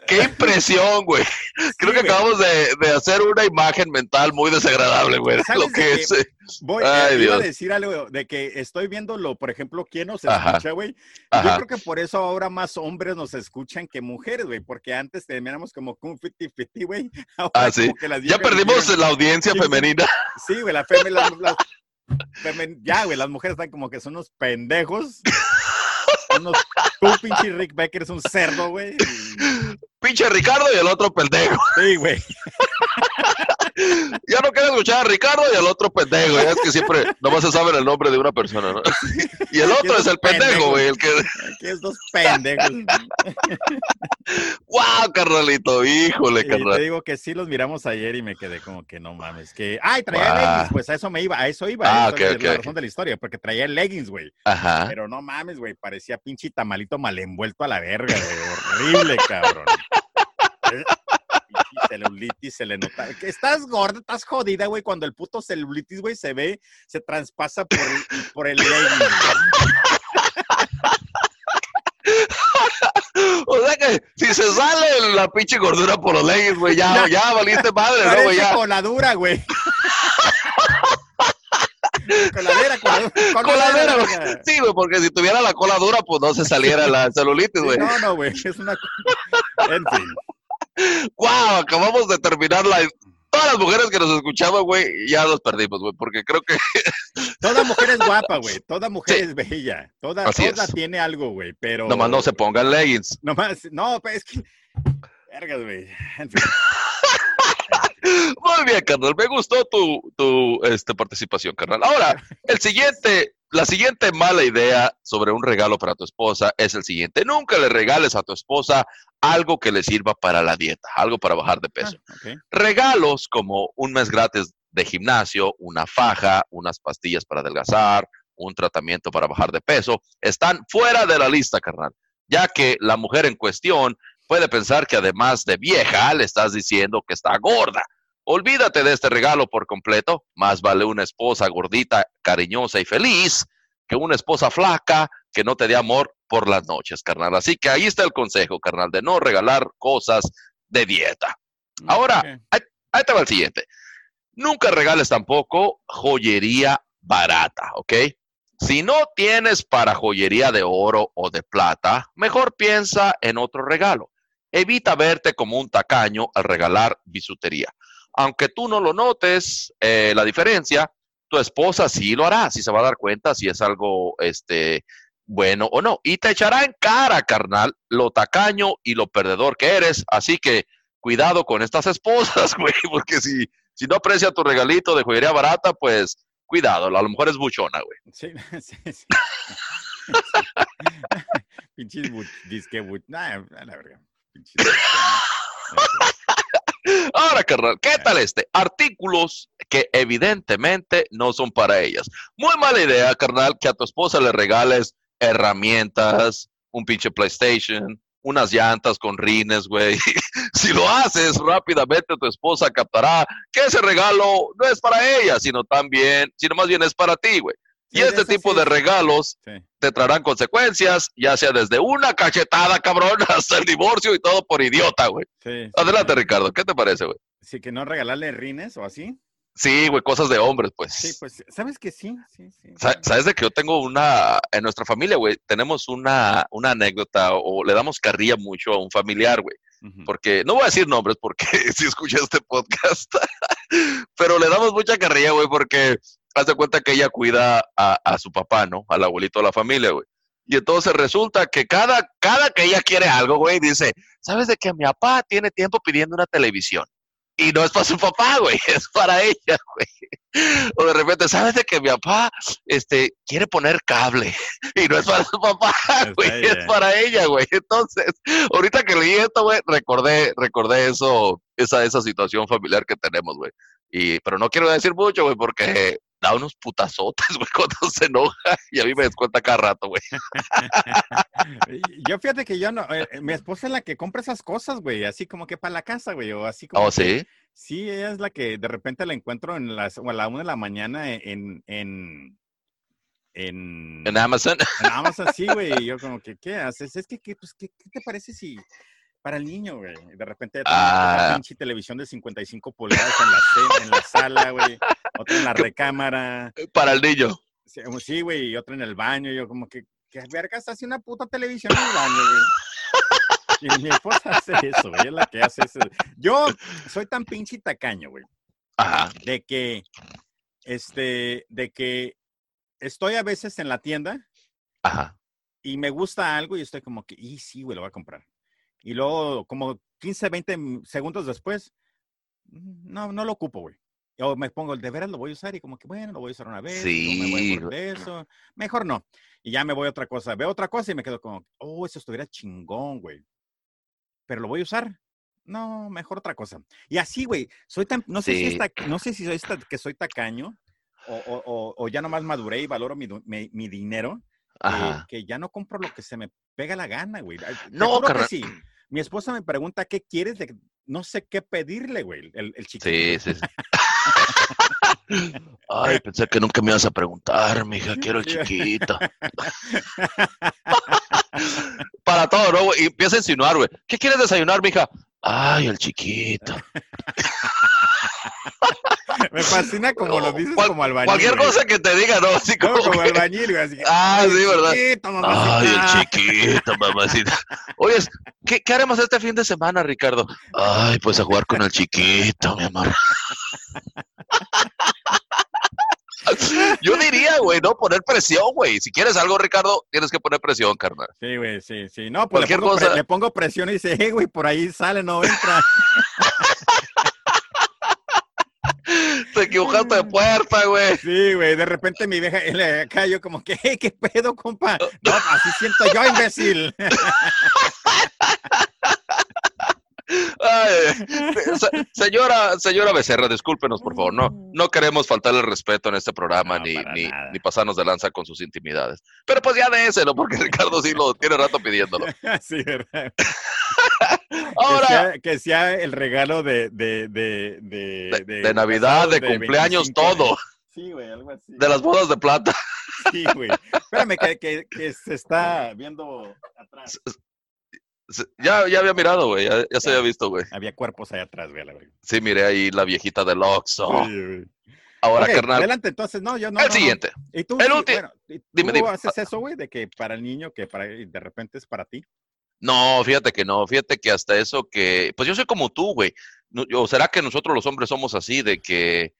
qué impresión, güey. Creo Sí, que güey. acabamos de, de hacer una imagen mental muy desagradable, güey. de ¿Sabes Lo que es. eh, Voy, Ay, eh, iba a Dios. decir algo de que estoy viéndolo, por ejemplo, ¿quién nos Ajá. escucha, güey? Yo creo que por eso ahora más hombres nos escuchan que mujeres, güey, porque antes teníamos como un 50-50, güey. Ahora Ah, sí. como que las Ya perdimos la audiencia Sí, femenina. Sí, güey, la femme, las, las- femen- ya, güey, las mujeres están como que son unos pendejos. Unos, tú, pinche Rick Becker, es un cerdo, güey. Pinche Ricardo y el otro pendejo. Sí, güey. Ya no quiero escuchar a Ricardo y al otro pendejo. Ya es que siempre nomás se sabe el nombre de una persona, ¿no? Y el otro es el pendejo, güey. El que. Aquí es dos pendejos. ¡Wow, carnalito! Híjole, Y te carnal. digo que sí los miramos ayer y me quedé como que no mames. Que, ay, traía Guau. leggings, pues a eso me iba, a eso iba. Ah, esa ok, es la razón de la historia, porque traía leggings, güey. Ajá. Pero no mames, güey, parecía pinche tamalito mal envuelto a la verga, güey. Horrible, cabrón. Celulitis se le nota. Estás gorda, estás jodida, güey, cuando el puto celulitis, güey, se ve, se traspasa por el, por el. O sea que si se sale la pinche gordura por los leggings, güey, ya, ya, valiste madre, ¿no, güey? Ya. coladura, güey. coladera, coladura. Coladera, güey. Sí, güey, porque si tuviera la cola dura, pues no se saliera la celulitis, güey. no, no, güey, es una... En fin. ¡Wow! Acabamos de terminar la... Todas las mujeres que nos escuchaban, güey, ya los perdimos, güey, porque creo que... Toda mujer es guapa, güey. Toda mujer es bella. Toda, Así toda es. tiene algo, güey, pero... nomás no se pongan leggings. Nomás, no, pues es que... Vergas, güey. En fin. Muy bien, carnal. Me gustó tu, tu este, participación, carnal. Ahora, el siguiente, la siguiente mala idea sobre un regalo para tu esposa es el siguiente. Nunca le regales a tu esposa algo que le sirva para la dieta, algo para bajar de peso. Ah. Regalos como un mes gratis de gimnasio, una faja, unas pastillas para adelgazar, un tratamiento para bajar de peso, están fuera de la lista, carnal, ya que la mujer en cuestión puede pensar que además de vieja, le estás diciendo que está gorda. Olvídate de este regalo por completo. Más vale una esposa gordita, cariñosa y feliz que una esposa flaca que no te dé amor por las noches, carnal. Así que ahí está el consejo, carnal, de no regalar cosas de dieta. Ahora, Ok. ahí, ahí te va el siguiente. Nunca regales tampoco joyería barata, ¿ok? Si no tienes para joyería de oro o de plata, mejor piensa en otro regalo. Evita verte como un tacaño al regalar bisutería. Aunque tú no lo notes, eh, la diferencia, tu esposa sí lo hará, sí se va a dar cuenta si es algo este, bueno o no. Y te echará en cara, carnal, lo tacaño y lo perdedor que eres. Así que cuidado con estas esposas, güey, porque si, si no aprecia tu regalito de joyería barata, pues cuidado, a lo mejor es buchona, güey. Sí, sí, sí. Pinches disque Nah, a la verga. Pinches Ahora, carnal, ¿qué tal este? Artículos que evidentemente no son para ellas. Muy mala idea, carnal, que a tu esposa le regales herramientas, un pinche PlayStation, unas llantas con rines, güey. si lo haces rápidamente, tu esposa captará que ese regalo no es para ella, sino también, sino más bien es para ti, güey. Sí, Y este tipo sí de regalos Sí. te traerán consecuencias, ya sea desde una cachetada, cabrón, hasta el divorcio y todo por idiota, güey. Adelante, sí. Ricardo, ¿qué te parece, güey? Sí, que no regalarle rines o así. Sí, güey, cosas de hombres, pues. Sí, pues, ¿sabes que sí? Sí, sí. Sa- ¿Sabes de que yo tengo una, en nuestra familia, güey, tenemos una, una anécdota o le damos carrilla mucho a un familiar, güey? Porque, no voy a decir nombres porque si escucha este podcast, pero le damos mucha carrilla, güey, porque haz de cuenta que ella cuida a, a su papá, ¿no? Al abuelito de la familia, güey. Y entonces resulta que cada, cada que ella quiere algo, güey, dice, ¿sabes de que mi papá tiene tiempo pidiendo una televisión? Y no es para su papá, güey, es para ella, güey. O de repente, ¿sabes de que mi papá este, quiere poner cable? Y no es para su papá, Es güey, es ella. para ella, güey. Entonces, ahorita que leí esto, güey, recordé, recordé eso, esa, esa situación familiar que tenemos, güey. Y, pero no quiero decir mucho, güey, porque da unos putazotes, güey, cuando se enoja y a mí me descuenta cada rato, güey. Yo fíjate que yo no, eh, eh, mi esposa es la que compra esas cosas, güey, así como que para la casa, güey, o así como Oh, que- sí. Sí, ella es la que de repente la encuentro en las, o a la una de la mañana en, en, en, En Amazon. en Amazon, sí, güey, y yo como que, ¿qué haces? Es que, ¿qué, pues, ¿qué, qué te parece si para el niño, güey? De repente Ah. una pinche televisión de 55 pulgadas en la, en la sala, güey, otra en la recámara, Para el niño. sí, sí, güey, y otra en el baño, yo como que, ¿qué vergas hace una puta televisión en el baño, güey? Y mi esposa hace eso, güey, es la que hace eso. Yo soy tan pinche tacaño, güey Ajá. de que, este, de que estoy a veces en la tienda Ajá. y me gusta algo y estoy como que, y sí, güey, lo voy a comprar. Y luego, como 15, 20 segundos después, "Mm, no, no lo ocupo, güey. O me pongo, de veras lo voy a usar y como que, bueno, lo voy a usar una vez. y luego me voy Sí, a acordar de eso. Mejor no. Y ya me voy a otra cosa. Veo otra cosa y me quedo como, oh, eso estuviera chingón, güey. Pero lo voy a usar. No, mejor otra cosa. Y así, güey, soy tan, no sé si Sí. es ta- no sé si soy esta- que soy tacaño o, o- o- ya nomás maduré y valoro mi, mi- mi dinero, que, Ajá. que ya no compro lo que se me pega la gana, güey. No, que sí. Mi esposa me pregunta qué quieres, de, no sé qué pedirle, güey, el, el chiquito. Sí, sí. sí. Ay, pensé que nunca me ibas a preguntar, mija, quiero el chiquito. Para todo, ¿no? Y empieza a insinuar, güey. ¿Qué quieres desayunar, mija? Ay, el chiquito. Me fascina como lo dices como albañil. Cualquier cosa que te diga, ¿no? Así como, como albañil, güey. Así, ah, sí, ¿verdad? Chiquito, Ay, el chiquito, mamacita. Oye, ¿qué, ¿qué, haremos este fin de semana, Ricardo? Ay, pues a jugar con el chiquito, mi amor. Yo diría, güey, no poner presión, güey. Si quieres algo, Ricardo, tienes que poner presión, carnal. Sí, güey, sí, sí. No, pues Cualquier le pongo, cosa... le pongo presión y dice, hey, güey, por ahí sale, no entra. Te equivocaste de puerta, güey. Sí, güey. De repente mi vieja acá yo como que, hey, ¿qué pedo, compa? No, así siento yo, imbécil. Ay, señora, señora Becerra, discúlpenos, por favor. No, no queremos faltarle el respeto en este programa No, ni, ni, ni pasarnos de lanza con sus intimidades. Pero pues ya de ese, ¿no? Porque Ricardo sí lo tiene rato pidiéndolo. sí, ¿verdad? Ahora, Que sea, que sea el regalo de... De, de, de, de, de Navidad, de, cumpleaños, 25 de- todo. Sí, güey, algo así. De las bodas de plata. Sí, güey. Espérame, que, que, que se está viendo atrás. Ya, ya había mirado, güey. Ya, ya se había visto, güey. Había cuerpos allá atrás, güey. Sí, miré ahí la viejita del Oxxo. Sí. Ahora, Ok, carnal, adelante, entonces, no, yo no. el no, no. siguiente. ¿Y tú, El ulti- bueno, ¿y tú Dime, dime. haces eso, güey, de que para el niño, que para de repente es para ti? No, fíjate que no, fíjate que hasta eso que, pues yo soy como tú, güey. ¿O será que nosotros los hombres somos así de que,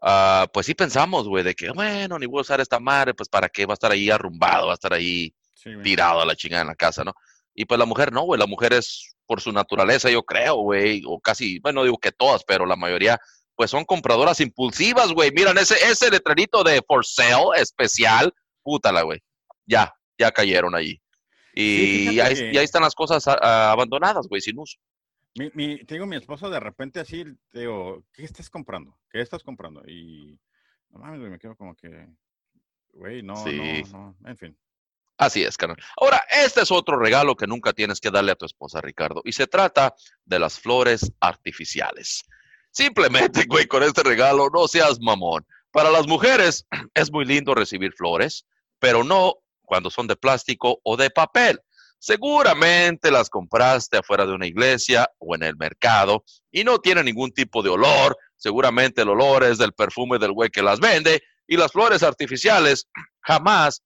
ah, pues sí pensamos, güey, de que, bueno, ni voy a usar esta madre, pues para qué va a estar ahí arrumbado, va a estar ahí Sí, tirado a la chingada en la casa, ¿no? Y pues la mujer no, güey, la mujer es por su naturaleza, yo creo, güey, o casi, bueno, digo que todas, pero la mayoría, pues son compradoras impulsivas, güey. Miran ese, ese letrerito de for sale especial, pútala, güey. Ya, ya cayeron allí. Y, ahí, que- y ahí están las cosas ah, ah, abandonadas, güey, sin uso. Mi, mi, te digo, mi esposo de repente así, te digo, ¿qué estás comprando? ¿Qué estás comprando? Y no mames, güey, me quedo como que, güey, no, Sí. no, no, en fin. Así es, carnal. Ahora, este es otro regalo que nunca tienes que darle a tu esposa, Ricardo. Y se trata de las flores artificiales. Simplemente, güey, con este regalo, no seas mamón. Para las mujeres es muy lindo recibir flores, pero no cuando son de plástico o de papel. Seguramente las compraste afuera de una iglesia o en el mercado y no tiene ningún tipo de olor. Seguramente el olor es del perfume del güey que las vende y las flores artificiales jamás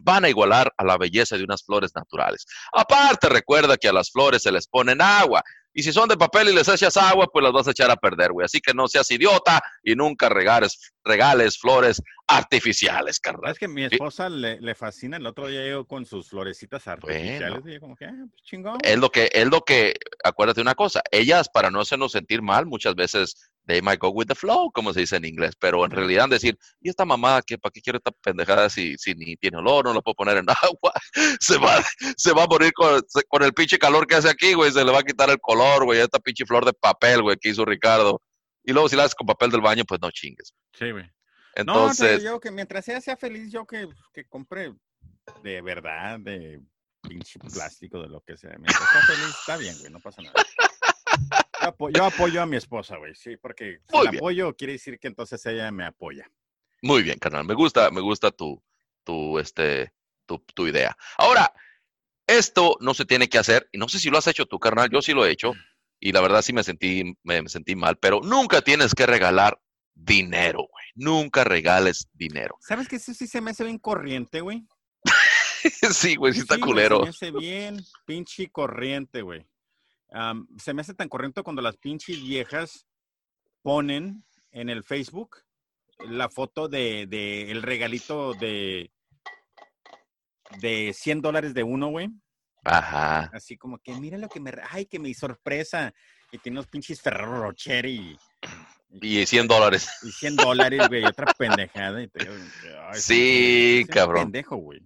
van a igualar a la belleza de unas flores naturales. Aparte, recuerda que a las flores se les ponen agua. Y si son de papel y les echas agua, pues las vas a echar a perder, güey. Así que no seas idiota y nunca regales, regales flores artificiales, carnal. ¿Sabes que mi esposa le, le fascina? El otro día llegó con sus florecitas artificiales Bueno. y yo como que, ah, pues chingón. Es lo que, es lo que, acuérdate una cosa, ellas para no hacernos sentir mal, muchas veces they might go with the flow, como se dice en inglés, pero en realidad decir, ¿y esta mamá que para qué quiere esta pendejada si, si ni tiene olor, no la puedo poner en agua? Se va, se va a morir con, con el pinche calor que hace aquí, güey, se le va a quitar el color, güey, esta pinche flor de papel, güey, que hizo Ricardo. Y luego si la haces con papel del baño, pues no chingues. Sí, güey. No, Entonces, digo yo que mientras ella sea feliz, yo que, que compre de verdad, de pinche plástico, de lo que sea. Mientras sea feliz, está bien, güey, no pasa nada. Yo, apo- yo apoyo a mi esposa, güey, sí, porque si Muy la bien. apoyo quiere decir que entonces ella me apoya. Muy bien, carnal. Me gusta, me gusta tu, tu, este, tu, tu idea. Ahora, esto no se tiene que hacer, y no sé si lo has hecho tú, carnal. Yo sí lo he hecho, y la verdad sí me sentí, me, me sentí mal, pero nunca tienes que regalar dinero, güey. Nunca regales dinero. ¿Sabes que eso sí se me hace bien corriente, güey? sí, güey, sí está Sí, culero. Se me hace bien pinche corriente, güey. Se me hace tan corriente cuando las pinches viejas ponen en el Facebook la foto de, de el regalito de de 100 dólares de uno, güey. Ajá. Así como que mira lo que me... Ay, que mi sorpresa. Y tiene unos pinches Ferrero Rocher y, Y 100 dólares. y 100 dólares, güey. Otra pendejada. y te digo, ay, Sí, cabrón. pendejo, güey.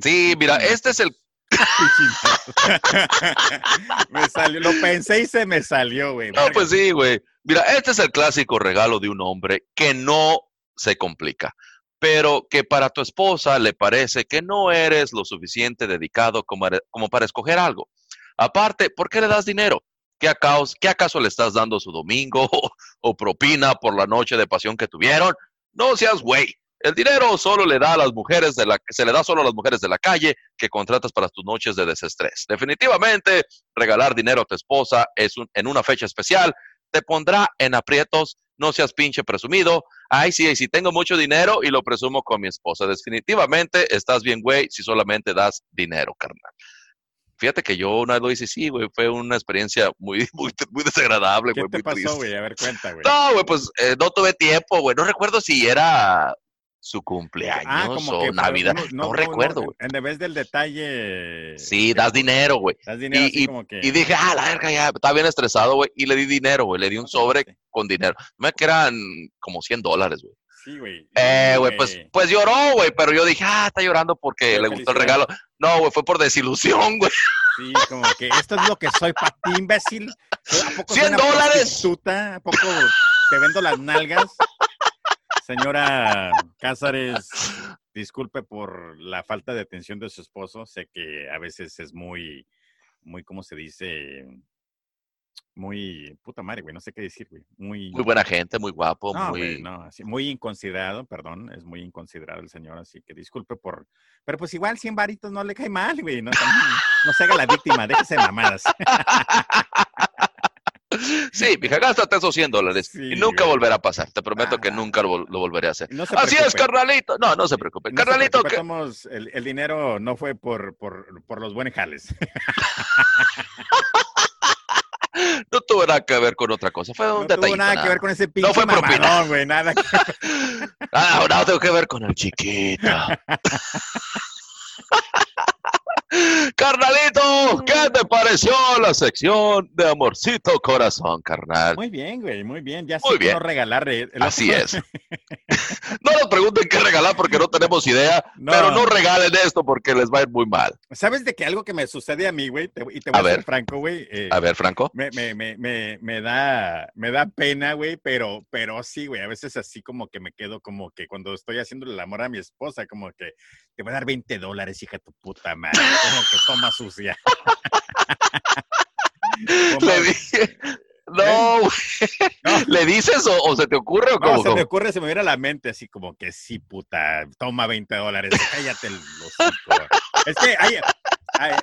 Sí, mira, este es el me salió, lo pensé y se me salió, güey. No, pues sí, güey. Mira, este es el clásico regalo de un hombre que no se complica, pero que para tu esposa le parece que no eres lo suficiente dedicado como, para escoger algo. Aparte, ¿por qué le das dinero? ¿Qué acaso, ¿Qué acaso le estás dando su domingo o, propina por la noche de pasión que tuvieron? No seas güey. El dinero solo le da a las mujeres de la se le da solo a las mujeres de la calle que contratas para tus noches de desestrés. Definitivamente, regalar dinero a tu esposa es en una fecha especial te pondrá en aprietos. No seas pinche presumido. Ay, sí, sí, tengo mucho dinero y lo presumo con mi esposa. Definitivamente estás bien, güey, si solamente das dinero, carnal. Fíjate que yo una vez lo hice, sí, güey, fue una experiencia muy, muy, muy desagradable, güey. ¿Qué te pasó, güey? A ver, cuenta, güey. No, güey, pues eh, no tuve tiempo, güey. No recuerdo si era su cumpleaños ah, o Navidad. No, recuerdo, güey. en vez del detalle. Sí, das dinero, güey. Das dinero y, como que... y dije, ah, la verga, ya, estaba bien estresado, güey. Y le di dinero, güey. Le di un sobre con dinero. Me que eran como 100 dólares, güey. Sí, güey. Eh, güey, pues, pues lloró, güey, pero yo dije, ah, está llorando porque le gustó el regalo. No, güey, fue por desilusión, güey. Sí, como que esto es lo que soy para ti, imbécil. ¿A poco 100 dólares. ¿A poco te vendo las nalgas? Señora Cázares, disculpe por la falta de atención de su esposo. Sé que a veces es muy, muy, ¿cómo se dice? Muy, puta madre, güey, no sé qué decir, güey. Muy, muy buena gente, muy guapo, muy... no, así, muy inconsiderado, perdón, es muy inconsiderado el señor, así que disculpe por... Pero pues igual 100 varitos no le cae mal, güey, no, no se haga la víctima, déjese mamadas. Sí, mija, gástate esos 100 dólares y nunca volverá a pasar. Te prometo que nunca lo, volveré a hacer. Así es, carnalito. No, no se preocupe. carnalito. que... el, el, dinero no fue por, por, por los buenos jales. no tuvo nada que ver con otra cosa. Fue un no tuvo nada, que ver con ese pinche No fue propina. No, güey, nada que Ah, no, tengo que ver con el chiquito. Carnalito, ¿qué te pareció la sección de Amorcito Corazón, carnal? Muy bien, güey, muy bien. Ya muy bien. no regalar. Así es. no nos pregunten qué regalar porque no tenemos idea, pero no regalen esto porque les va a ir muy mal. ¿Sabes de que algo que me sucede a mí, güey? Y te voy a, ver, franco, güey. Eh, a ver, Franco. Me, me, me, me, da, me da pena, güey, pero, pero sí, güey. A veces así como que me quedo como que cuando estoy haciendo el amor a mi esposa, como que te voy a dar 20 dólares, hija de tu puta madre. Como que toma sucia. Le dije, no, ¿Le dices o, se te ocurre o cómo? No, se me ocurre, se me viene a la mente así como que sí, puta, toma 20 dólares, cállate el hocico. es que hay,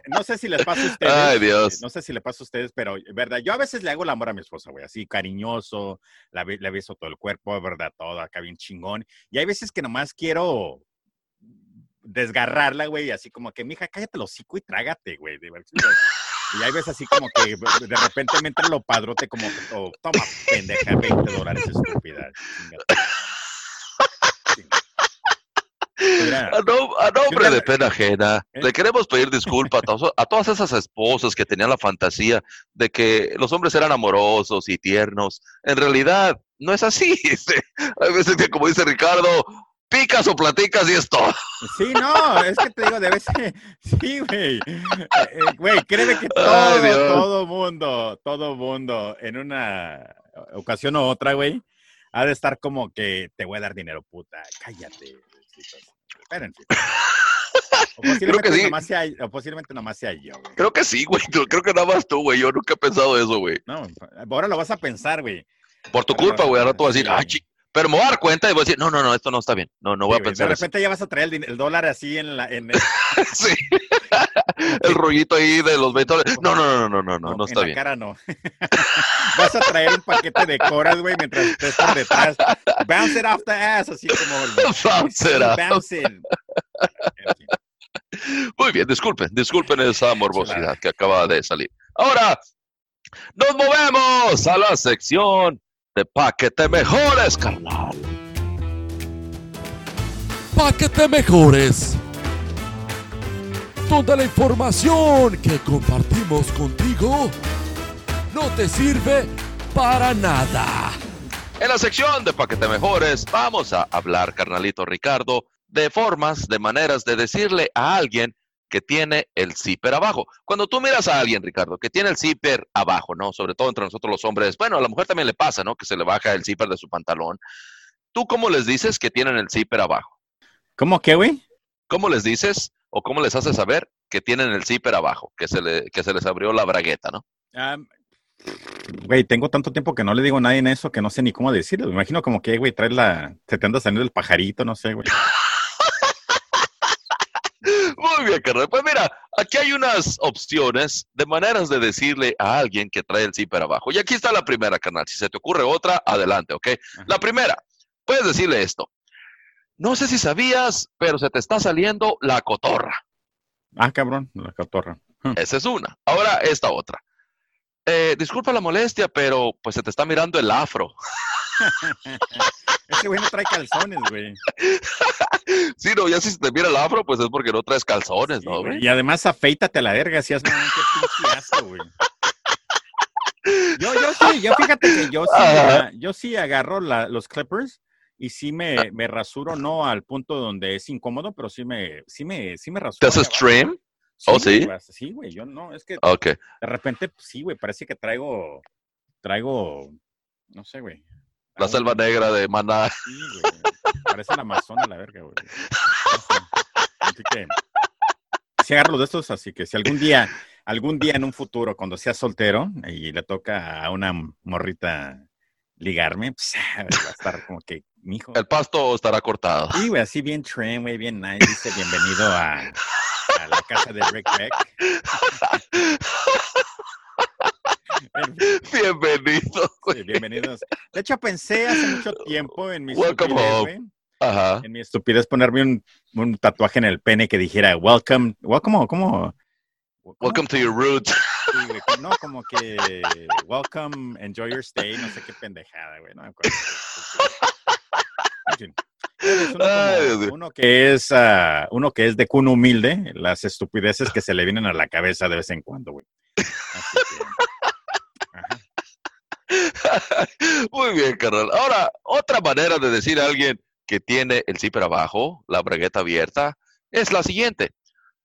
no sé si les pasa a ustedes. Ay, Dios. No sé si le pasa a ustedes, pero, verdad, yo a veces le hago el amor a mi esposa, güey, así cariñoso, la, le beso todo el cuerpo, verdad, todo acá bien chingón. Y hay veces que nomás quiero desgarrarla, güey, así como que, mija, cállate el hocico y trágate, güey. Y ahí ves así como que de repente me entra lo padrote como, oh, toma, pendeja, 20 dólares, estúpida. a, nombre de pena ajena, ¿Eh? le queremos pedir disculpas a, todas esas esposas que tenían la fantasía de que los hombres eran amorosos y tiernos. En realidad, no es así. Hay veces que, como dice Ricardo, picas o platicas y esto. Sí, no, es que te digo, debe ser, sí, güey. Eh, güey, créeme que todo, todo mundo, todo mundo, en una ocasión u otra, güey, ha de estar como que te voy a dar dinero, puta, cállate. Espérense. O posiblemente, creo que sí. nomás sea, o posiblemente nomás sea yo, güey. Creo que sí, güey. Creo que nada más tú, güey. Yo nunca he pensado eso, güey. No, ahora lo vas a pensar, güey. Por tu culpa, güey. Ahora tú vas a decir, ay, pero me voy a dar cuenta y voy a decir, no, no, no, esto no está bien. No, no voy a pensar. De repente ya vas a traer el, dólar así en la. En sí. el rollito ahí de los 20 No, no, no, no, no, no, no, está en bien. La cara no. vas a traer un paquete de coras, güey, mientras estés por detrás. Bounce it off the ass, así como. bounce it off. Bounce it. Muy bien, disculpen, disculpen esa morbosidad que acaba de salir. Ahora, nos movemos a la sección de Paquete Mejores, carnal. Paquete Mejores. Donde la información que compartimos contigo no te sirve para nada. En la sección de Paquete Mejores vamos a hablar, carnalito Ricardo, de formas, de maneras de decirle a alguien que tiene el zipper abajo. Cuando tú miras a alguien, Ricardo, que tiene el zipper abajo, ¿no? Sobre todo entre nosotros los hombres, bueno, a la mujer también le pasa, ¿no? Que se le baja el zipper de su pantalón. ¿Tú cómo les dices que tienen el zipper abajo? ¿Cómo qué, güey? ¿Cómo les dices o cómo les haces saber que tienen el zipper abajo, que se, le, que se les abrió la bragueta, ¿no? Güey, tengo tanto tiempo que no le digo a nadie en eso que no sé ni cómo decirlo. Me imagino como que, güey, traes la. Se te anda saliendo el pajarito, no sé, güey. Muy bien, carnal. Pues mira, aquí hay unas opciones de maneras de decirle a alguien que trae el zipper abajo. Y aquí está la primera, carnal. Si se te ocurre otra, adelante, ¿ok? La primera, puedes decirle esto. No sé si sabías, pero se te está saliendo la cotorra. Ah, cabrón, la cotorra. Esa es una. Ahora, esta otra. Eh, disculpa la molestia, pero pues se te está mirando el afro. Ese güey no trae calzones, güey. sí, no, ya si te mira el afro, pues es porque no traes calzones, ¿no, güey? Y además afeítate a la verga, si pinche asco, güey. Yo, yo sí, yo fíjate que yo sí, yo sí agarro la, los clippers y sí me, me, rasuro, no al punto donde es incómodo, pero sí me, sí me, sí me rasuro. ¿Te haces trim? Sí, ¿Oh, sí? Güey, sí, güey, yo no, es que okay. de repente, sí, güey, parece que traigo, traigo, no sé, güey. La selva negra de Maná. Sí, güey, parece la Amazona la verga, güey. Así que, sí agarro de estos, así que si algún día, algún día en un futuro, cuando sea soltero y le toca a una morrita ligarme, pues va a estar como que, mijo. El pasto estará cortado. Sí, güey, así bien trim, güey, bien nice. Dice, bienvenido a, a la casa de Rick Beck. Bienvenido. Sí, bienvenidos. De hecho, pensé hace mucho tiempo en mi Welcome estupidez, home. Ajá. En mi estupidez ponerme un, un, tatuaje en el pene que dijera welcome, welcome, ¿cómo? Welcome to your roots. Sí, no, como que welcome, enjoy your stay, no sé qué pendejada, güey, no me acuerdo. Uno, Ay, como, uno, que es uh, uno que es de cuna humilde, las estupideces que se le vienen a la cabeza de vez en cuando, güey. Así que, Muy bien, carnal. Ahora, otra manera de decir a alguien que tiene el zipper abajo, la bragueta abierta, es la siguiente.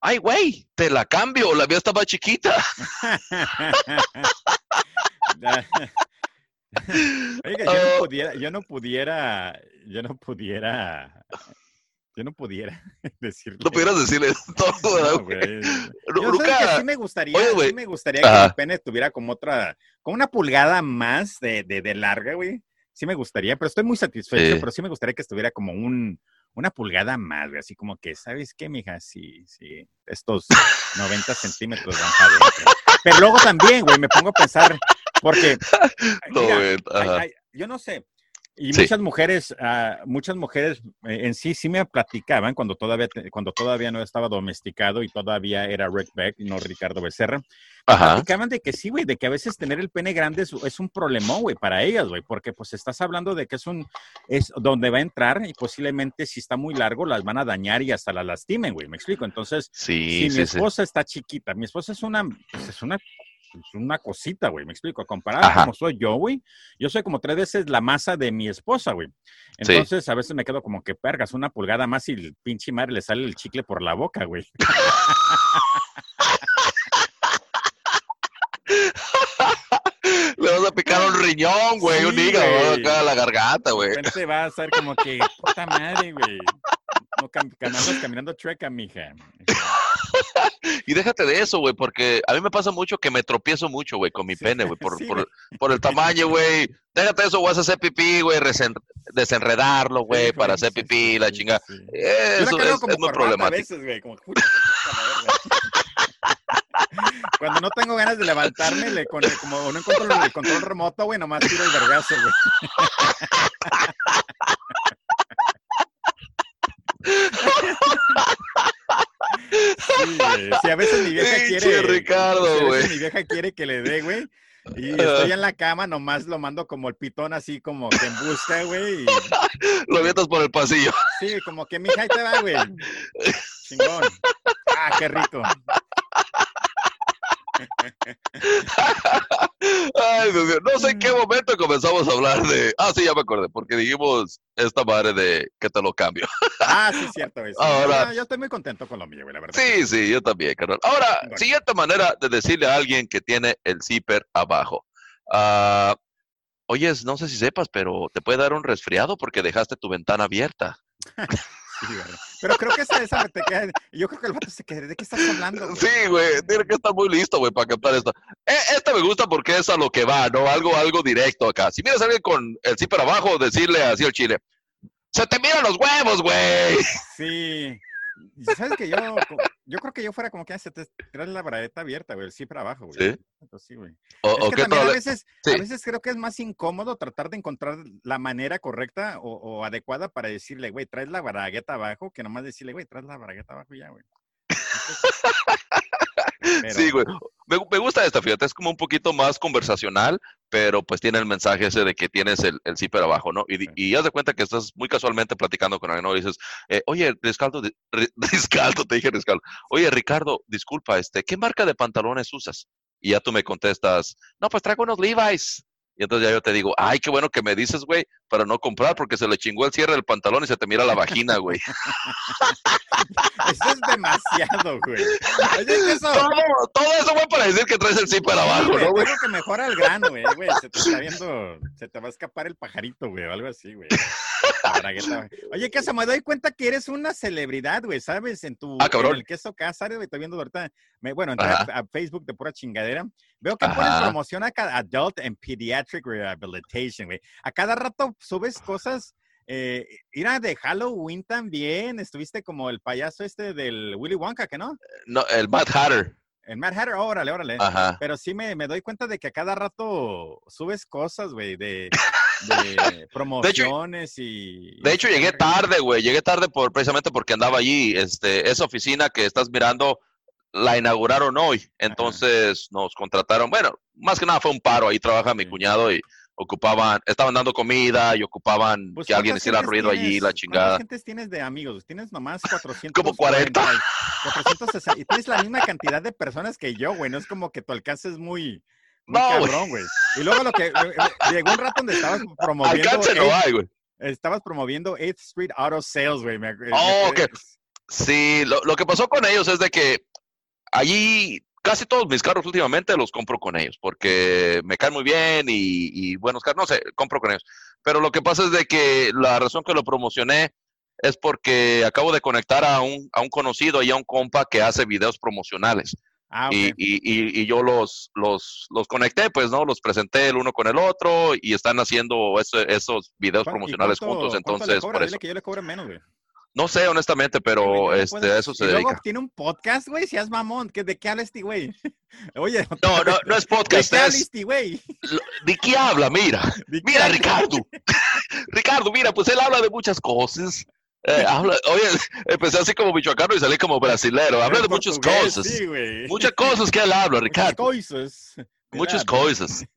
Ay, güey, te la cambio, la mía estaba chiquita. Oiga, yo, no pudiera, yo no pudiera, yo no pudiera, yo no pudiera decirle. No pudieras decirle todo, no, güey. Yo Luca, que sí me gustaría, Oye, sí me gustaría Ajá. que el pene tuviera como otra, como una pulgada más de, de, de larga, güey. Sí me gustaría, pero estoy muy satisfecho, Sí. pero sí me gustaría que estuviera como un, una pulgada más, güey, así como que, ¿sabes qué, mija? Sí, sí, estos 90 centímetros van para adentro. Pero luego también, güey, me pongo a pensar, porque, mira, ay, ay, yo no sé, y Sí. muchas mujeres, uh, muchas mujeres eh, en sí sí me platicaban cuando todavía, cuando todavía no estaba domesticado y todavía era Rick Beck, no Ricardo Becerra. Ajá. Platicaban de que sí, güey, de que a veces tener el pene grande es, es un problemón, güey, para ellas, güey, porque pues estás hablando de que es un, es donde va a entrar y posiblemente si está muy largo las van a dañar y hasta la lastimen, güey, me explico. Entonces, Sí, si sí, mi esposa está chiquita, mi esposa es una, pues, es una, una cosita, güey, me explico. Comparada Ajá. como soy yo, güey, yo soy como tres veces la masa de mi esposa, güey. Sí. Entonces, a veces me quedo como que pergas una pulgada más y el pinche madre le sale el chicle por la boca, güey. Le vas a picar un riñón, güey, un Sí, hígado güey. acá a la garganta, De güey. repente va a ser como que, puta madre, güey. No cam andas caminando chueca, mija. Y déjate de eso, güey, porque a mí me pasa mucho que me tropiezo mucho, güey, con mi Sí, pene, güey, por, sí, por, el tamaño, güey. Déjate de eso, vas a hacer pipí, güey, desenredarlo, güey, Sí, para hacer pipí, la chingada. Eso es, como es muy problemático. Veces, como. Cuando no tengo ganas de levantarme, le, con el- como no encuentro el control remoto, güey, nomás tiro el vergazo, güey. Sí. Sí, a veces mi vieja quiere. Ricardo, sí, a veces güey. Mi vieja quiere que le dé, güey. Y estoy en la cama, nomás lo mando como el pitón, así como que en busca, güey. y- Lo avientas por el pasillo. Sí, como que mija, ahí te va, güey. Chingón. Ah, qué rico. Ay, Dios mío. No sé en qué momento comenzamos a hablar de. Ah, sí, ya me acordé, porque dijimos esta madre de que te lo cambio. Ah, sí, cierto. Ahora- Ah, yo estoy muy contento con lo mío, güey, la verdad. Sí, sí, yo también, carnal. Ahora, Bueno. siguiente manera de decirle a alguien que tiene el zipper abajo. Ah, oyes, no sé si sepas, pero te puede dar un resfriado porque dejaste tu ventana abierta. Pero creo que esa, esa te queda. Yo creo que el vato se queda. ¿De qué estás hablando? Sí, güey. Tiene que estar muy listo, güey, para captar esto. E, esta me gusta porque es a lo que va, ¿no? Algo, algo directo acá. Si miras a alguien con el zipper abajo, decirle así al chile. Se te miran los huevos, güey. Sí. ¿Sabes que yo, yo creo que yo fuera como que se te trae la bragueta abierta, güey, para abajo, güey. Sí. Sí, güey. O, Es o que qué también a veces, sí. a veces creo que es más incómodo tratar de encontrar la manera correcta o, o adecuada para decirle, güey, traes la bragueta abajo, que nomás decirle, güey, traes la bragueta abajo y ya, güey. Entonces, Sí, güey. Me, me gusta esta, fíjate, es como un poquito más conversacional, pero pues tiene el mensaje ese de que tienes el, el zipper abajo, ¿no? Y, di- y haz de cuenta que estás muy casualmente platicando con alguien, ¿no? Y dices, eh, oye, Riscaldo, Riscaldo, te dije Riscaldo, oye, Ricardo, disculpa, este, ¿qué marca de pantalones usas? Y ya tú me contestas, no, pues traigo unos Levi's. Y entonces ya yo te digo, ay, qué bueno que me dices, güey, para no comprar, porque se le chingó el cierre del pantalón y se te mira la vagina, güey. Eso es demasiado, güey. Oye, que eso. todo, todo eso, güey, para decir que traes el Sí, abajo, güey, ¿no, güey? Que mejora el grano, güey, güey. Se te está viendo, se te va a escapar el pajarito, güey, o algo así, güey. La bragueta. Oye, que se me doy cuenta que eres una celebridad, güey, ¿sabes? En tu Ah, cabrón. en el queso Cázares, güey, estoy viendo ahorita. Me, bueno, entré a, Facebook de pura chingadera. Veo que pones promoción a cada Adult and Pediatric Rehabilitation, güey. A cada rato subes cosas. Eh, era de Halloween también. Estuviste como el payaso este del Willy Wonka, ¿que no? No, el Mad Hatter. El Mad Hatter, órale, órale. Ajá. Pero sí me, me doy cuenta de que a cada rato subes cosas, güey, de, de promociones y... De hecho, llegué tarde, güey. Llegué tarde por, precisamente porque andaba allí. Este, esa oficina que estás mirando la inauguraron hoy. Entonces nos contrataron. Bueno, más que nada fue un paro. Ahí trabaja mi Sí. cuñado y ocupaban, estaban dando comida y ocupaban Pues, que alguien ¿cuántas hiciera ruido allí, tienes- la chingada. ¿Cuántas gentes tienes de amigos? Tienes nomás 400. Como 40. 460, y tienes la misma cantidad de personas que yo, güey. No es como que tu alcance es muy... muy No, güey. cabrón, güey. Y luego lo que... eh, eh, Llegó un rato donde estabas promoviendo... Güey. estabas promoviendo 8th Street Auto Sales, güey. Oh, ok. Sí, lo, lo que pasó con ellos es de que allí casi todos mis carros últimamente los compro con ellos porque me caen muy bien y, y buenos carros, no sé, compro con ellos. Pero lo que pasa es de que la razón que lo promocioné es porque acabo de conectar a un, a un conocido y a un compa que hace videos promocionales. Ah, ok. Y, y, y, yo los, los, los conecté, pues, ¿no? Los presenté el uno con el otro y están haciendo eso- esos videos ¿Cuán- y promocionales cuánto- juntos. Entonces, por eso. que yo le cobre menos, güey. No sé, honestamente, pero Güey, no este, puedo- a eso se y luego dedica. tiene un podcast, güey, si es mamón. ¿qué- ¿De qué habla este güey? Oye, No, no, no es ¿de podcast, qué habla es... este güey? ¿De qué habla? Mira, ¿De qué mira, habla? Ricardo. Ricardo, mira, pues él habla de muchas cosas. Eh, habla, oye, empecé así como michoacano y salí como brasilero. Habla de muchas cosas. Sí. Muchas cosas que él habla, Muchas Ricardo. cosas. Muchas cosas.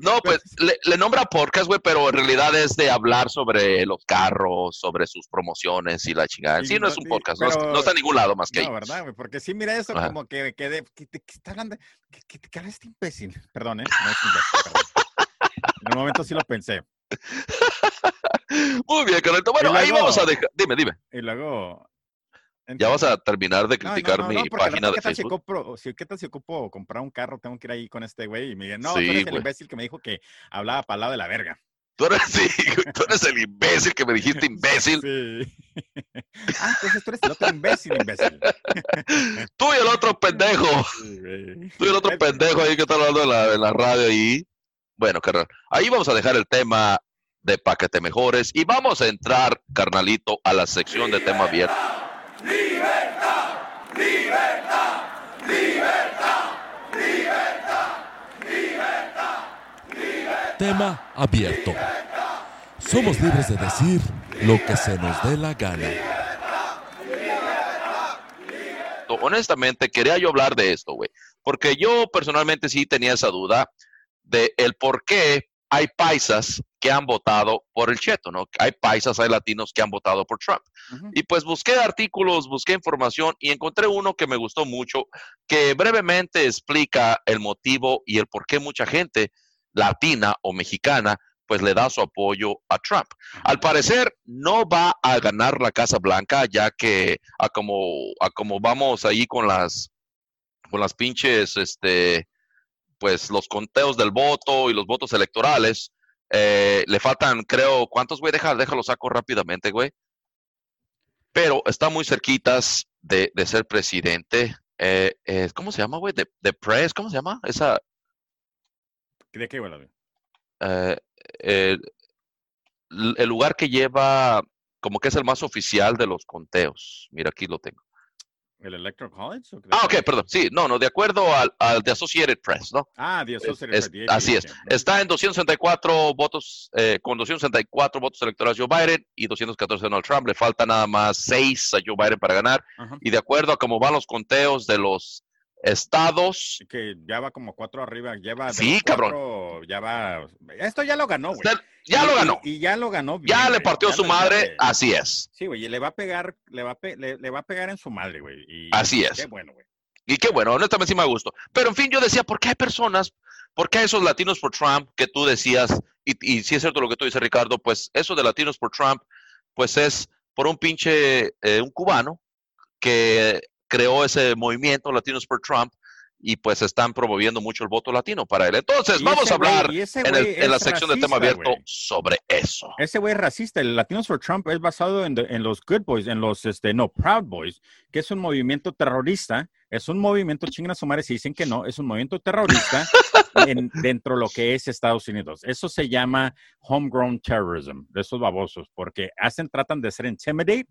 No, pues le, le nombra podcast, güey, pero en realidad es de hablar sobre los carros, sobre sus promociones y la chingada. Sí, no es un podcast, no, pero- no está en ningún lado más que ahí. No, ¿verdad, güey? Porque sí, mira eso Ajá. como que, que, de- que, que- que está hablando. Que, que, que habla este imbécil. Perdón, ¿eh? No es imbécil, perdón. En un momento sí lo pensé. Muy bien, Carlito. Bueno, ahí vamos a dejar. Dime, dime. Y luego. ¿Ya vas a terminar de No, no, criticar no, mi página de ¿qué tal si Facebook? compro- si- ¿Qué tal si ocupo comprar un carro? Tengo que ir ahí con este güey y me dice, no, tú eres el imbécil que me dijo que hablaba para el lado de la verga. Tú eres, sí, tú eres el imbécil que me dijiste imbécil. Sí. ah, entonces tú eres el otro imbécil, imbécil. Tú y el otro pendejo. Sí. Tú y el otro pendejo ahí que está hablando en la, en la radio ahí. Bueno, carnal, ahí vamos a dejar el tema de paquete mejores y vamos a entrar, carnalito, a la sección de tema abierto. Tema abierto. Somos libres de decir lo que se nos dé la gana. honestamente, quería yo hablar de esto, güey. Porque yo personalmente sí tenía esa duda de el por qué hay paisas que han votado por el cheto, ¿no? Hay paisas, hay latinos que han votado por Trump. Y pues busqué artículos, busqué información y encontré uno que me gustó mucho, que brevemente explica el motivo y el por qué mucha gente latina o mexicana pues le da su apoyo a Trump. Al parecer no va a ganar la Casa Blanca, ya que a como, a como vamos ahí con las con las pinches, este, pues los conteos del voto y los votos electorales, eh, le faltan, creo, ¿cuántos, güey? Déjalo, déjalo saco rápidamente, güey. pero está muy cerquitas de, ser presidente. Eh, eh, ¿Cómo se llama, güey? De, de, Press, ¿cómo se llama? Esa. ¿De qué, güey? Eh, el lugar que lleva, como que es el más oficial de los conteos. Mira, aquí lo tengo. ¿El Electoral College? ah, ok, perdón. Sí, no, no, de acuerdo al, al de Associated Press, ¿no? Ah, de Associated Press. así es. Está en 264 votos, eh, con 264 votos electorales Joe Biden y 214 Donald Trump. Le falta nada más 6 a Joe Biden para ganar. Y de acuerdo a cómo van los conteos de los estados. Que ya va como cuatro arriba, lleva. Sí, cabrón. Ya va. Esto ya lo ganó, güey. Ya lo ganó. Y, ya lo ganó. ya le partió su madre, así es. Sí, güey, y le va a pegar, le va a, le, va a pegar en su madre, güey. así es. Qué bueno, güey. Y qué bueno, honestamente sí me gusto. Pero en fin, yo decía, ¿por qué hay personas, por qué esos latinos por Trump que tú decías, y, y si es cierto lo que tú dices, Ricardo, pues eso de latinos por Trump, pues es por un pinche, eh, un cubano que creó ese movimiento Latinos por Trump y pues están promoviendo mucho el voto latino para él. Entonces, vamos a hablar en, la sección de tema abierto sobre eso. Ese güey es racista. El Latinos for Trump es basado en, los Good Boys, en los, este, no, Proud Boys, que es un movimiento terrorista. Es un movimiento, chingan a su madre si dicen que no, es un movimiento terrorista dentro de lo que es Estados Unidos. Eso se llama homegrown terrorism, de esos babosos, porque hacen, tratan de ser intimidate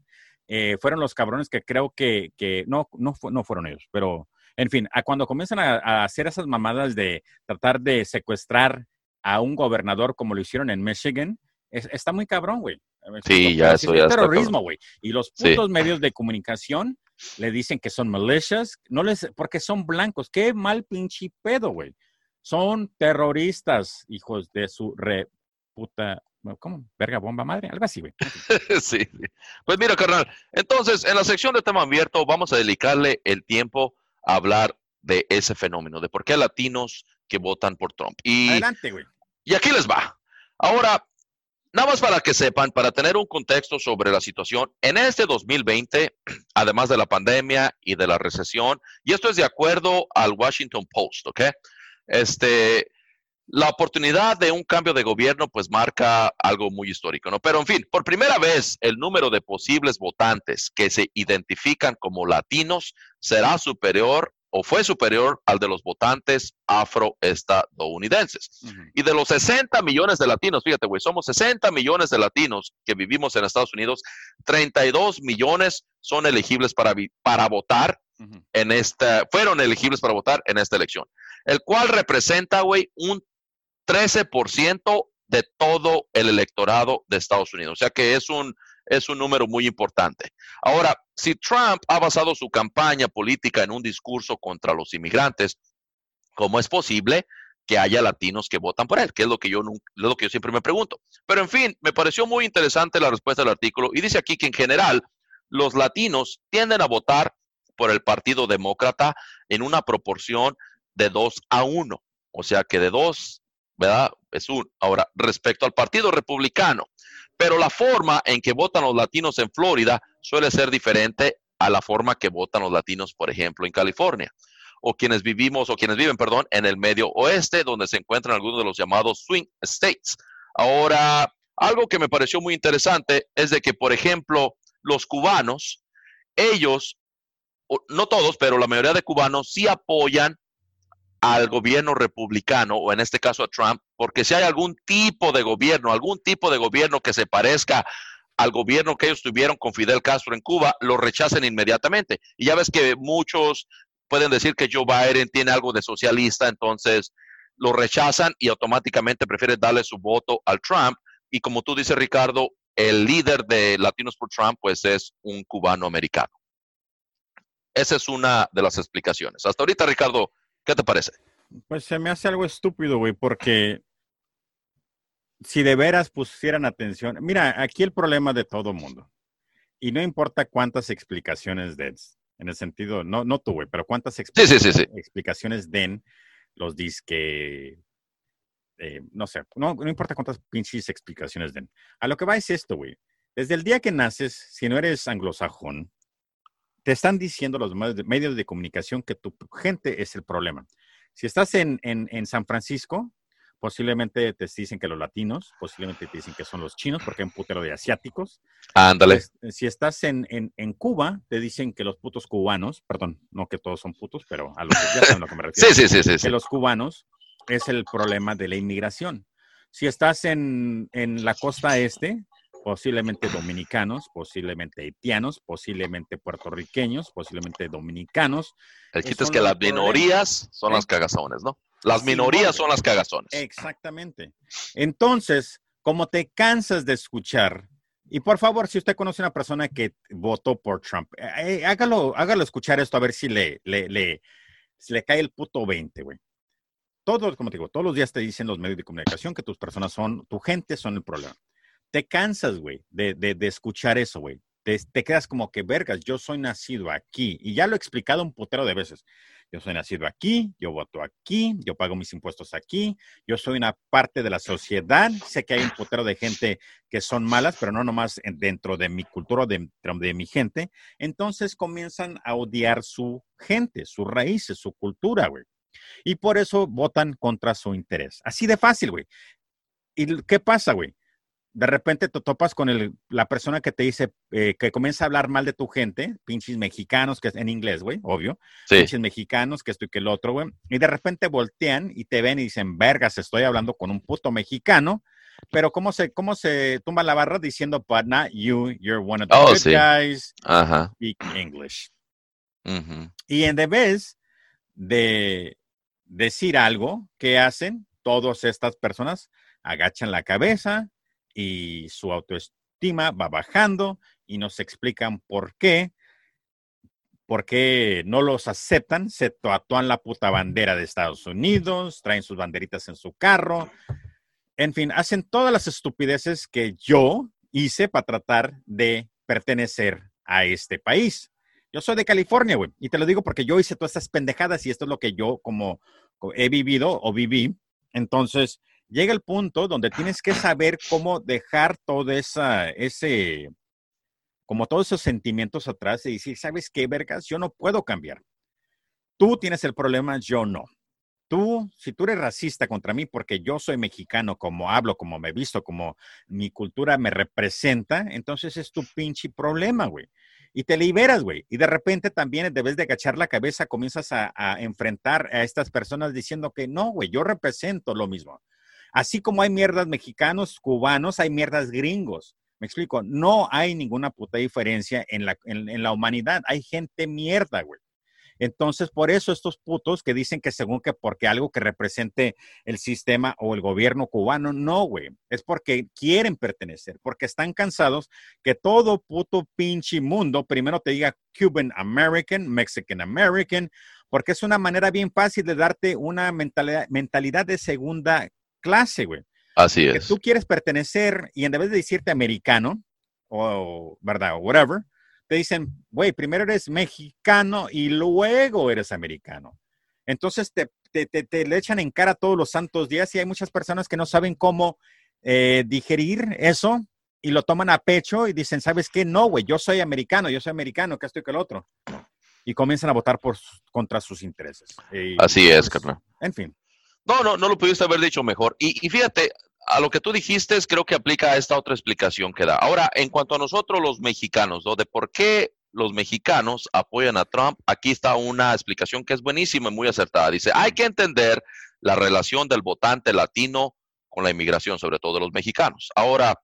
eh, fueron los cabrones que creo que, no, no, no fueron ellos, pero en fin, a cuando comienzan a, hacer esas mamadas de tratar de secuestrar a un gobernador como lo hicieron en Michigan, está muy cabrón, güey. Sí, ya eso ya terrorismo, güey. Y los putos medios de comunicación le dicen que son militias, no les, porque son blancos. Qué mal pinche pedo, güey. Son terroristas, hijos de su re puta ¿Cómo? ¿Verga, bomba madre? Algo así, güey. sí, Pues mira, carnal. Entonces, en la sección de tema abierto, vamos a dedicarle el tiempo a hablar de ese fenómeno, de por qué hay latinos que votan por Trump. Y, Adelante, güey. Y aquí les va. Ahora, nada más para que sepan, para tener un contexto sobre la situación, en este 2020, además de la pandemia y de la recesión, y esto es de acuerdo al Washington Post, ¿ok? Este, la oportunidad de un cambio de gobierno pues marca algo muy histórico, ¿no? Pero en fin, por primera vez el número de posibles votantes que se identifican como latinos será superior o fue superior al de los votantes afroestadounidenses. Y de los 60 millones de latinos, fíjate, güey, somos 60 millones de latinos que vivimos en Estados Unidos, 32 millones son elegibles para, para votar en esta, fueron elegibles para votar en esta elección, el cual representa, güey, un 13% de todo el electorado de Estados Unidos. O sea que es un, es un número muy importante. Ahora, si Trump ha basado su campaña política en un discurso contra los inmigrantes, ¿cómo es posible que haya latinos que votan por él? Que es lo que yo, lo que yo siempre me pregunto. Pero en fin, me pareció muy interesante la respuesta del artículo y dice aquí que en general los latinos tienden a votar por el Partido Demócrata en una proporción de 2 a 1. O sea que de 2 ¿verdad? Es un. Ahora, respecto al Partido Republicano, pero la forma en que votan los latinos en Florida suele ser diferente a la forma que votan los latinos, por ejemplo, en California, o quienes vivimos, o quienes viven, perdón, en el medio oeste, donde se encuentran algunos de los llamados swing states. Ahora, algo que me pareció muy interesante es de que, por ejemplo, los cubanos, ellos, no todos, pero la mayoría de cubanos sí apoyan al gobierno republicano, o en este caso a Trump, porque si hay algún tipo de gobierno, algún tipo de gobierno que se parezca al gobierno que ellos tuvieron con Fidel Castro en Cuba, lo rechacen inmediatamente. Y ya ves que muchos pueden decir que Joe Biden tiene algo de socialista, entonces lo rechazan y automáticamente prefieren darle su voto al Trump. Y como tú dices, Ricardo, el líder de Latinos por Trump, pues es un cubano americano. Esa es una de las explicaciones. Hasta ahorita, Ricardo, ¿Qué te parece? Pues se me hace algo estúpido, güey, porque si de veras pusieran atención, mira, aquí el problema de todo mundo, y no importa cuántas explicaciones des, en el sentido, no, no tú, güey, pero cuántas explicaciones den los disque, eh, no sé, no, no importa cuántas pinches explicaciones den. A lo que va es esto, güey. Desde el día que naces, si no eres anglosajón, te están diciendo los medios de comunicación que tu gente es el problema. Si estás en, San Francisco, posiblemente te dicen que los latinos, posiblemente te dicen que son los chinos, porque hay un putero de asiáticos. Ándale. Pues, si estás en, en, Cuba, te dicen que los putos cubanos, perdón, no que todos son putos, pero a lo que, ya saben lo que me refiero. sí, sí, sí, Que los cubanos es el problema de la inmigración. Si estás en, en la costa este, posiblemente dominicanos, posiblemente haitianos, posiblemente puertorriqueños, posiblemente dominicanos. El chiste es que las minorías son las cagazones, ¿no? Las minorías son las cagazones. Exactamente. Entonces, como te cansas de escuchar, y por favor, si usted conoce a una persona que votó por Trump, eh, eh, hágalo, hágalo escuchar esto a ver si le, le, le, le cae el puto 20, güey. Todos, como te digo, todos los días te dicen los medios de comunicación que tus personas son, tu gente son el problema te cansas, güey, de, de, escuchar eso, güey. Te, quedas como que, vergas, yo soy nacido aquí. Y ya lo he explicado un putero de veces. Yo soy nacido aquí, yo voto aquí, yo pago mis impuestos aquí, yo soy una parte de la sociedad. Sé que hay un putero de gente que son malas, pero no nomás dentro de mi cultura, de, de mi gente. Entonces comienzan a odiar su gente, sus raíces, su cultura, güey. Y por eso votan contra su interés. Así de fácil, güey. ¿Y qué pasa, güey? De repente te topas con el, la persona que te dice, eh, que comienza a hablar mal de tu gente, pinches mexicanos, que es en inglés, güey, obvio. Pinches mexicanos, que esto y que el otro, güey. Y de repente voltean y te ven y dicen, vergas, estoy hablando con un puto mexicano. Pero ¿cómo se, cómo se tumba la barra diciendo, but not you, you're one of the oh, good guys, Ajá. speak English. Y en vez de decir algo, ¿qué hacen todas estas personas? Agachan la cabeza, y su autoestima va bajando y nos explican por qué, por qué no los aceptan, se tatúan la puta bandera de Estados Unidos, traen sus banderitas en su carro, en fin, hacen todas las estupideces que yo hice para tratar de pertenecer a este país. Yo soy de California, güey, y te lo digo porque yo hice todas estas pendejadas y esto es lo que yo como he vivido o viví. Entonces, llega el punto donde tienes que saber cómo dejar todo esa, ese, como todos esos sentimientos atrás y decir, ¿sabes qué, vergas? Yo no puedo cambiar. Tú tienes el problema, yo no. Tú, si tú eres racista contra mí porque yo soy mexicano, como hablo, como me visto, como mi cultura me representa, entonces es tu pinche problema, güey. Y te liberas, güey. Y de repente también debes de agachar la cabeza, comienzas a, a enfrentar a estas personas diciendo que no, güey, yo represento lo mismo. Así como hay mierdas mexicanos, cubanos, hay mierdas gringos. Me explico, no hay ninguna puta diferencia en la, en, la humanidad. Hay gente mierda, güey. Entonces, por eso estos putos que dicen que según que porque algo que represente el sistema o el gobierno cubano, no, güey. Es porque quieren pertenecer, porque están cansados que todo puto pinche mundo primero te diga Cuban American, Mexican American, porque es una manera bien fácil de darte una mentalidad, mentalidad de segunda clase, güey. Así es. Que tú quieres pertenecer y en vez de decirte americano, o, ¿verdad? O whatever, te dicen, güey, primero eres mexicano y luego eres americano. Entonces te, te, te, le echan en cara todos los santos días y hay muchas personas que no saben cómo eh, digerir eso y lo toman a pecho y dicen, ¿sabes qué? No, güey, yo soy americano, yo soy americano, que esto y que el otro. Y comienzan a votar por, contra sus intereses. Así es, pues, carnal. En fin. No, no, no lo pudiste haber dicho mejor. Y, fíjate, a lo que tú dijiste, creo que aplica a esta otra explicación que da. Ahora, en cuanto a nosotros los mexicanos, ¿no? De por qué los mexicanos apoyan a Trump, aquí está una explicación que es buenísima y muy acertada. Dice, hay que entender la relación del votante latino con la inmigración, sobre todo de los mexicanos. Ahora,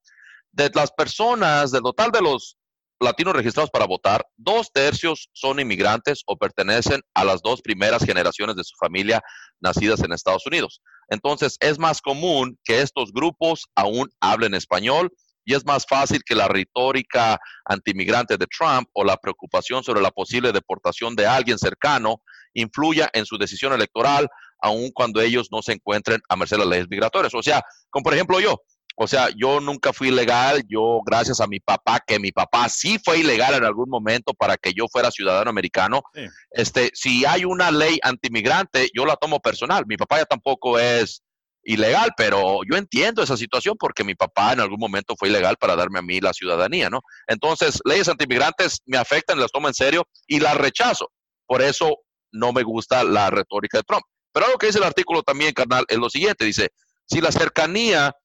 de las personas, del total de los latinos registrados para votar, dos tercios son inmigrantes o pertenecen a las dos primeras generaciones de su familia nacidas en Estados Unidos. Entonces, es más común que estos grupos aún hablen español y es más fácil que la retórica antimigrante de Trump o la preocupación sobre la posible deportación de alguien cercano influya en su decisión electoral, aun cuando ellos no se encuentren a merced de las leyes migratorias. O sea, como por ejemplo yo, o sea, yo nunca fui ilegal, yo gracias a mi papá, que mi papá sí fue ilegal en algún momento para que yo fuera ciudadano americano. Este, si hay una ley antimigrante, yo la tomo personal. Mi papá ya tampoco es ilegal, pero yo entiendo esa situación porque mi papá en algún momento fue ilegal para darme a mí la ciudadanía, ¿no? Entonces, leyes antimigrantes me afectan, las tomo en serio y las rechazo. Por eso no me gusta la retórica de Trump. Pero lo que dice el artículo también, carnal, es lo siguiente, dice, si la cercanía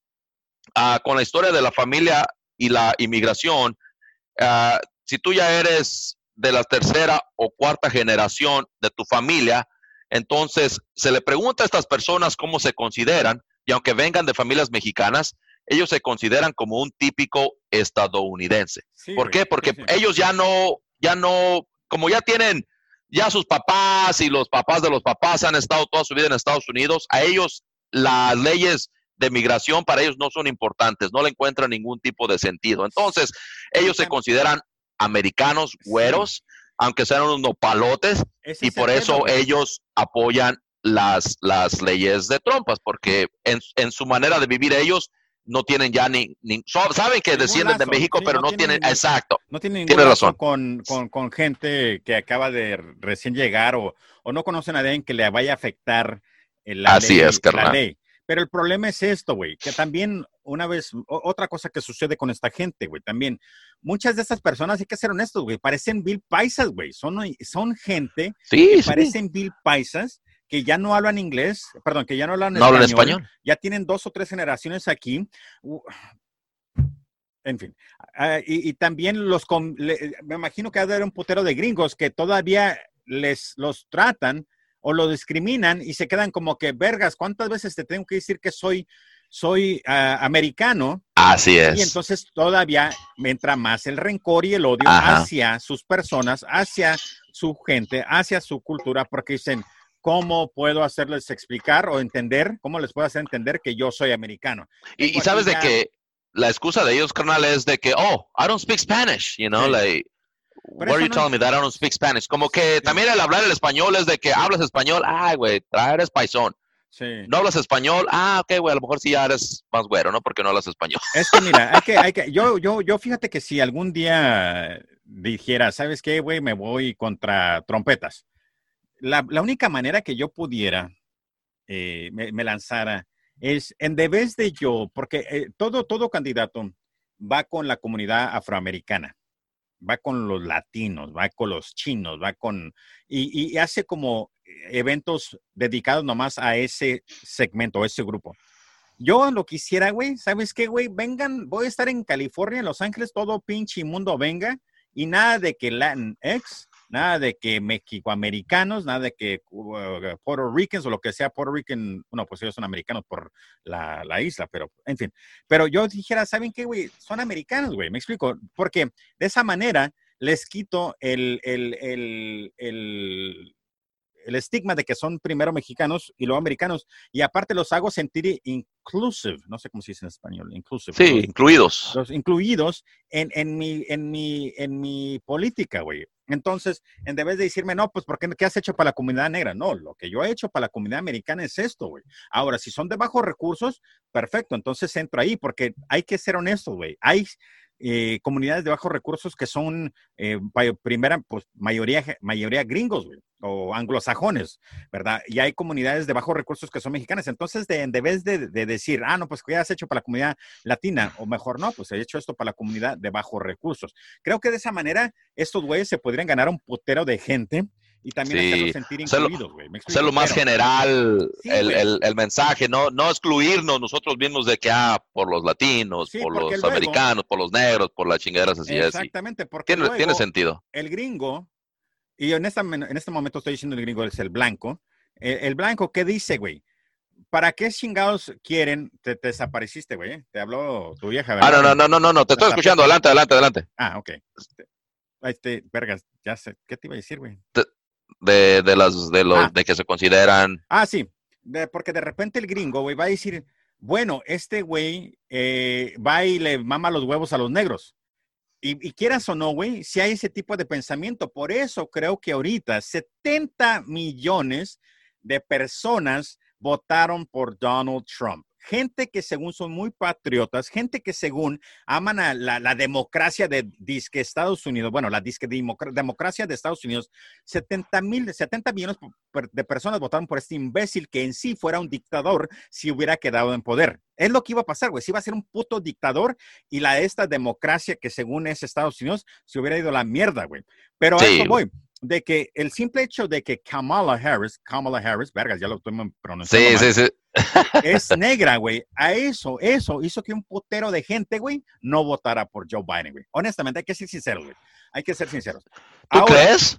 ah, con la historia de la familia y la inmigración, ah, si tú ya eres de la tercera o cuarta generación de tu familia, entonces se le pregunta a estas personas cómo se consideran, y aunque vengan de familias mexicanas, ellos se consideran como un típico estadounidense. ¿Por qué? Porque ellos ya no, ya no, como ya tienen ya sus papás y los papás de los papás han estado toda su vida en Estados Unidos, a ellos las leyes de migración para ellos no son importantes, no le encuentran ningún tipo de sentido. Entonces, ellos se consideran americanos güeros, aunque sean unos nopalotes, y por eso ellos apoyan las, las leyes de trompas, porque en, en su manera de vivir ellos no tienen ya ni, saben que descienden de México, pero no, tienen, exacto. No tienen ningún razón con, con, gente que acaba de recién llegar o, o, no conocen a alguien que le vaya a afectar la, Así ley, es, la ley. Pero el problema es esto, güey, que también una vez, otra cosa que sucede con esta gente, güey, también, muchas de estas personas, hay que ser honestos, güey, parecen Bill Paisas, güey, son, son gente que parecen Bill Paisas que ya no hablan inglés, perdón, que ya no hablan, español, ya tienen dos o tres generaciones aquí. En fin, y, también los, me imagino que ha de haber un putero de gringos que todavía les los tratan o lo discriminan y se quedan como que, vergas, ¿cuántas veces te tengo que decir que soy, soy ah, americano? Así es. Y entonces todavía me entra más el rencor y el odio hacia sus personas, hacia su gente, hacia su cultura, porque dicen, ¿cómo puedo hacerles explicar o entender, cómo les puedo hacer entender que yo soy americano? Y, sabes de que la excusa de ellos, carnal, es de que, oh, I don't speak Spanish, you know, like, what are you telling me that I don't speak Spanish? Como que también el hablar el español es de que hablas español, ay, güey, eres paisón. Sí. No hablas español, ah, ok, güey, a lo mejor sí ya eres más güero, ¿no? Porque no hablas español. Es que mira, hay que, hay que, yo, yo, yo fíjate que si algún día dijera, ¿sabes qué, güey? Me voy contra trompetas la, única manera que yo pudiera eh, me, lanzara es en vez de yo, porque eh, todo, todo candidato va con la comunidad afroamericana, va con los latinos, va con los chinos, va con, y, hace como eventos dedicados nomás a ese segmento, a ese grupo. Yo lo quisiera, güey, ¿sabes qué, güey? Vengan, voy a estar en California, en Los Ángeles, todo pinche mundo venga y nada de que Latinx nada de que mexicoamericanos, nada de que uh, Puerto Ricans o lo que sea Puerto Rican, bueno, pues ellos son americanos por la, isla, pero en fin. Pero yo dijera, ¿saben qué, güey? Son americanos, güey, me explico, porque de esa manera les quito el, el, el el estigma de que son primero mexicanos y luego americanos, y aparte los hago sentir inclusive, no sé cómo se dice en español, inclusive. Sí, incluidos. Los incluidos en, en, mi, en, mi, en mi política, güey. Entonces, en vez de decirme, no, pues, ¿por qué, has hecho para la comunidad negra? No, lo que yo he hecho para la comunidad americana es esto, güey. Ahora, si son de bajos recursos, perfecto, entonces entro ahí, porque hay que ser honesto, güey. Hay eh, comunidades de bajos recursos que son, eh, primera, pues, mayoría, mayoría gringos, o anglosajones, ¿verdad? Y hay comunidades de bajos recursos que son mexicanas. Entonces, de, vez de, decir, ah, no, pues ¿qué has hecho para la comunidad latina? O mejor no, pues he hecho esto para la comunidad de bajos recursos. Creo que de esa manera estos güeyes se podrían ganar un putero de gente y también hacerlos sentir incluidos, güey. Ser lo más general el, mensaje, no, no excluirnos nosotros mismos de que, ah, por los latinos, por los americanos, por los negros, por las chingaderas así Exactamente, porque tiene, tiene sentido. El gringo y en, esta, en este momento estoy diciendo el gringo es el blanco. El, blanco, ¿qué dice, güey? ¿Para qué chingados quieren? Te, desapareciste, güey. Te habló tu vieja, ¿verdad? Ah, no, no, no, no, no, te estoy escuchando. Adelante, adelante, adelante. Ah, ok. Este, este, vergas, ya sé. ¿Qué te iba a decir, güey? De, de, las, de los, ah. de que se consideran. Ah, sí. porque de repente el gringo, güey, va a decir, bueno, este güey eh, va y le mama los huevos a los negros. Y, quieras o no, güey, si hay ese tipo de pensamiento. Por eso creo que ahorita 70 millones de personas votaron por Donald Trump gente que según son muy patriotas, gente que según aman a la, democracia de disque Estados Unidos, bueno, la disque democracia de Estados Unidos, 70 mil, 70 millones de personas votaron por este imbécil que en sí fuera un dictador si hubiera quedado en poder. Es lo que iba a pasar, güey. Si iba a ser un puto dictador y la esta democracia que según es Estados Unidos se hubiera ido a la mierda, güey. Pero a eso voy de que el simple hecho de que Kamala Harris, Kamala Harris, vergas, ya lo estoy pronunciando. Sí, sí, sí. Es negra, güey. A eso, eso hizo que un putero de gente, güey, no votara por Joe Biden, güey. Honestamente, hay que ser sinceros, güey. Hay que ser sinceros. ¿Tú crees?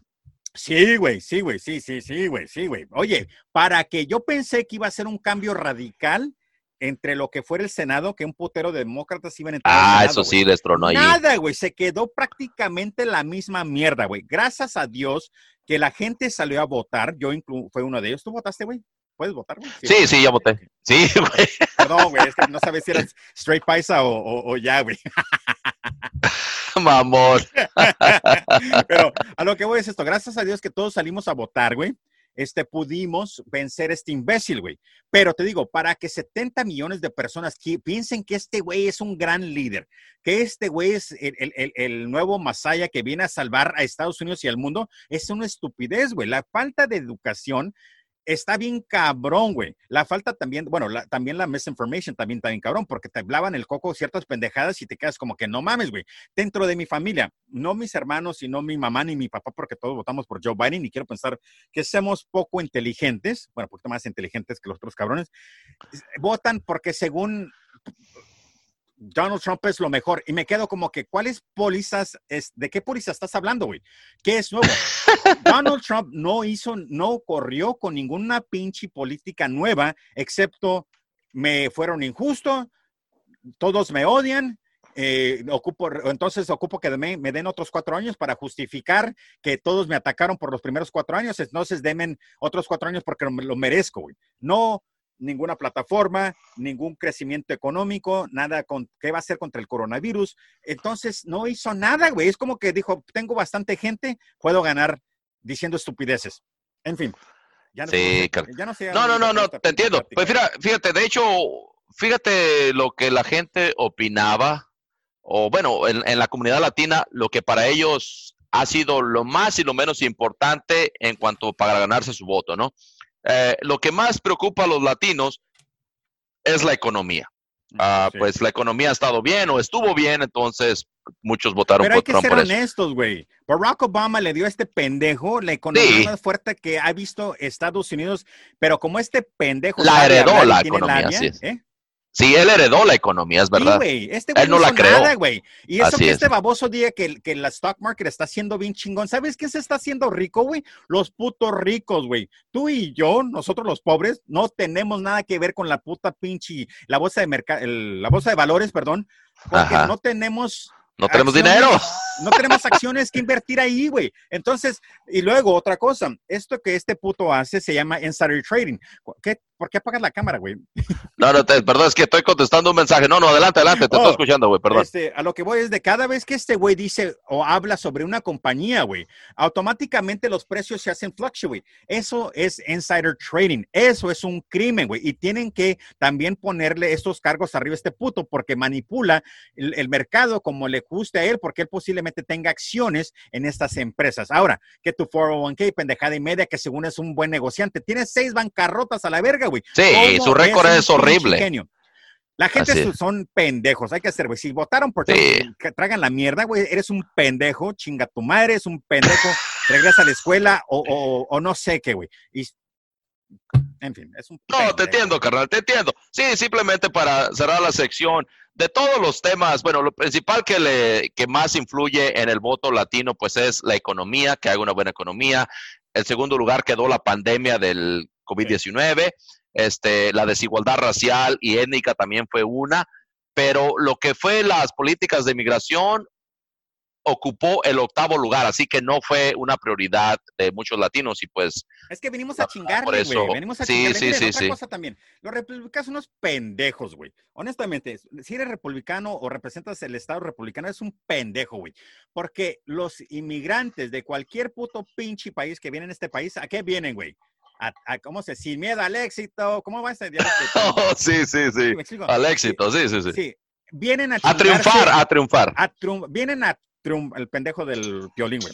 Sí, güey, sí, güey, sí, sí, sí, güey, sí, güey. Oye, para que yo pensé que iba a ser un cambio radical entre lo que fuera el Senado, que un putero de demócratas iban a entrar. Ah, eso sí, destronó ahí. Nada, güey, se quedó prácticamente la misma mierda, güey. Gracias a Dios que la gente salió a votar. Yo fue uno de ellos. ¿Tú votaste, güey? ¿Puedes votar, güey? Sí, sí, ya voté. Sí, güey. Perdón, güey, es que no sabes si eres straight paisa o, o ya, güey. Mamón. Pero a lo que voy es esto. Gracias a Dios que todos salimos a votar, güey este, pudimos vencer este imbécil, güey. Pero te digo, para que 70 millones de personas piensen que este güey es un gran líder, que este güey es el, el, nuevo Masaya que viene a salvar a Estados Unidos y al mundo, es una estupidez, güey. La falta de educación está bien cabrón, güey. La falta también, bueno, también la misinformation también está bien cabrón, porque te hablaban el coco ciertas pendejadas y te quedas como que no mames, güey. Dentro de mi familia, no mis hermanos y no mi mamá ni mi papá, porque todos votamos por Joe Biden y quiero pensar que somos poco inteligentes, bueno, poquito más inteligentes que los otros cabrones, votan porque según Donald Trump es lo mejor. Y me quedo como que, ¿cuáles pólizas, es, de qué póliza estás hablando, güey? ¿Qué es nuevo? Donald Trump no hizo, no corrió con ninguna pinche política nueva, excepto me fueron injustos, todos me odian, eh, ocupo, entonces ocupo que me, me, den otros cuatro años para justificar que todos me atacaron por los primeros cuatro años, entonces denme otros cuatro años porque lo merezco, güey. No, ninguna plataforma, ningún crecimiento económico, nada con qué va a hacer contra el coronavirus. Entonces, no hizo nada, güey. Es como que dijo, tengo bastante gente, puedo ganar diciendo estupideces. En fin. Ya no, sí, ya no, sé no, no, no, no, te entiendo. Pues fíjate, fíjate, de hecho, fíjate lo que la gente opinaba, o bueno, en, en la comunidad latina, lo que para ellos ha sido lo más y lo menos importante en cuanto para ganarse su voto, ¿no? Eh, lo que más preocupa a los latinos es la economía. Ah, pues la economía ha estado bien o estuvo bien, entonces muchos votaron Pero hay que ser honestos, güey. Barack Obama le dio a este pendejo la economía más fuerte que ha visto Estados Unidos, pero como este pendejo la heredó la economía, sí. ¿eh? Sí, él heredó la economía, es verdad. Sí, este güey él no, la creó. Nada. Y eso que este baboso diga que, que la stock market está haciendo bien chingón. ¿Sabes quién se está haciendo rico, güey? Los putos ricos, güey. Tú y yo, nosotros los pobres, no tenemos nada que ver con la puta pinche, la bolsa de mercado, la bolsa de valores, perdón, porque no tenemos no tenemos dinero. No tenemos acciones que invertir ahí, güey. Entonces, y luego otra cosa, esto que este puto hace se llama insider trading. ¿Qué, ¿Por qué apagas la cámara, güey? No, no, perdón, es que estoy contestando un mensaje. No, no, adelante, adelante, te estoy oh, escuchando, güey, perdón. Este, a lo que voy es de cada vez que este güey dice o habla sobre una compañía, güey, automáticamente los precios se hacen fluctuate. Eso es insider trading. Eso es un crimen, güey. Y tienen que también ponerle estos cargos arriba a este puto porque manipula el, el mercado como le guste a él, porque él posiblemente tenga acciones en estas empresas. Ahora, que tu 401k, pendejada y media, que según es un buen negociante, tiene seis bancarrotas a la verga, Sí, su récord es, horrible. La gente son pendejos, hay que hacer, güey. Si votaron por que tragan la mierda, güey, eres un pendejo, chinga tu madre, es un pendejo, regresa a la escuela o, no sé qué, güey. Y, en fin, es un. No, te entiendo, carnal, te entiendo. Sí, simplemente para cerrar la sección, de todos los temas, bueno, lo principal que, le, que más influye en el voto latino, pues es la economía, que haga una buena economía. El segundo lugar quedó la pandemia del COVID-19, este, la desigualdad racial y étnica también fue una, pero lo que fue las políticas de migración ocupó el octavo lugar, así que no fue una prioridad de muchos latinos y pues... Es que venimos a chingarle, güey, venimos a sí, Sí, sí, otra cosa también, los republicanos son unos pendejos, güey. Honestamente, si eres republicano o representas el estado republicano, es un pendejo, güey. Porque los inmigrantes de cualquier puto pinche país que vienen a este país, ¿a qué vienen, güey? A, ¿cómo se? Sin miedo al éxito. ¿Cómo va a ser? oh, sí, sí, sí. Al éxito, sí, sí, sí. sí. Vienen a, a triunfar, a triunfar. A vienen a triunfar, el pendejo del piolín, güey.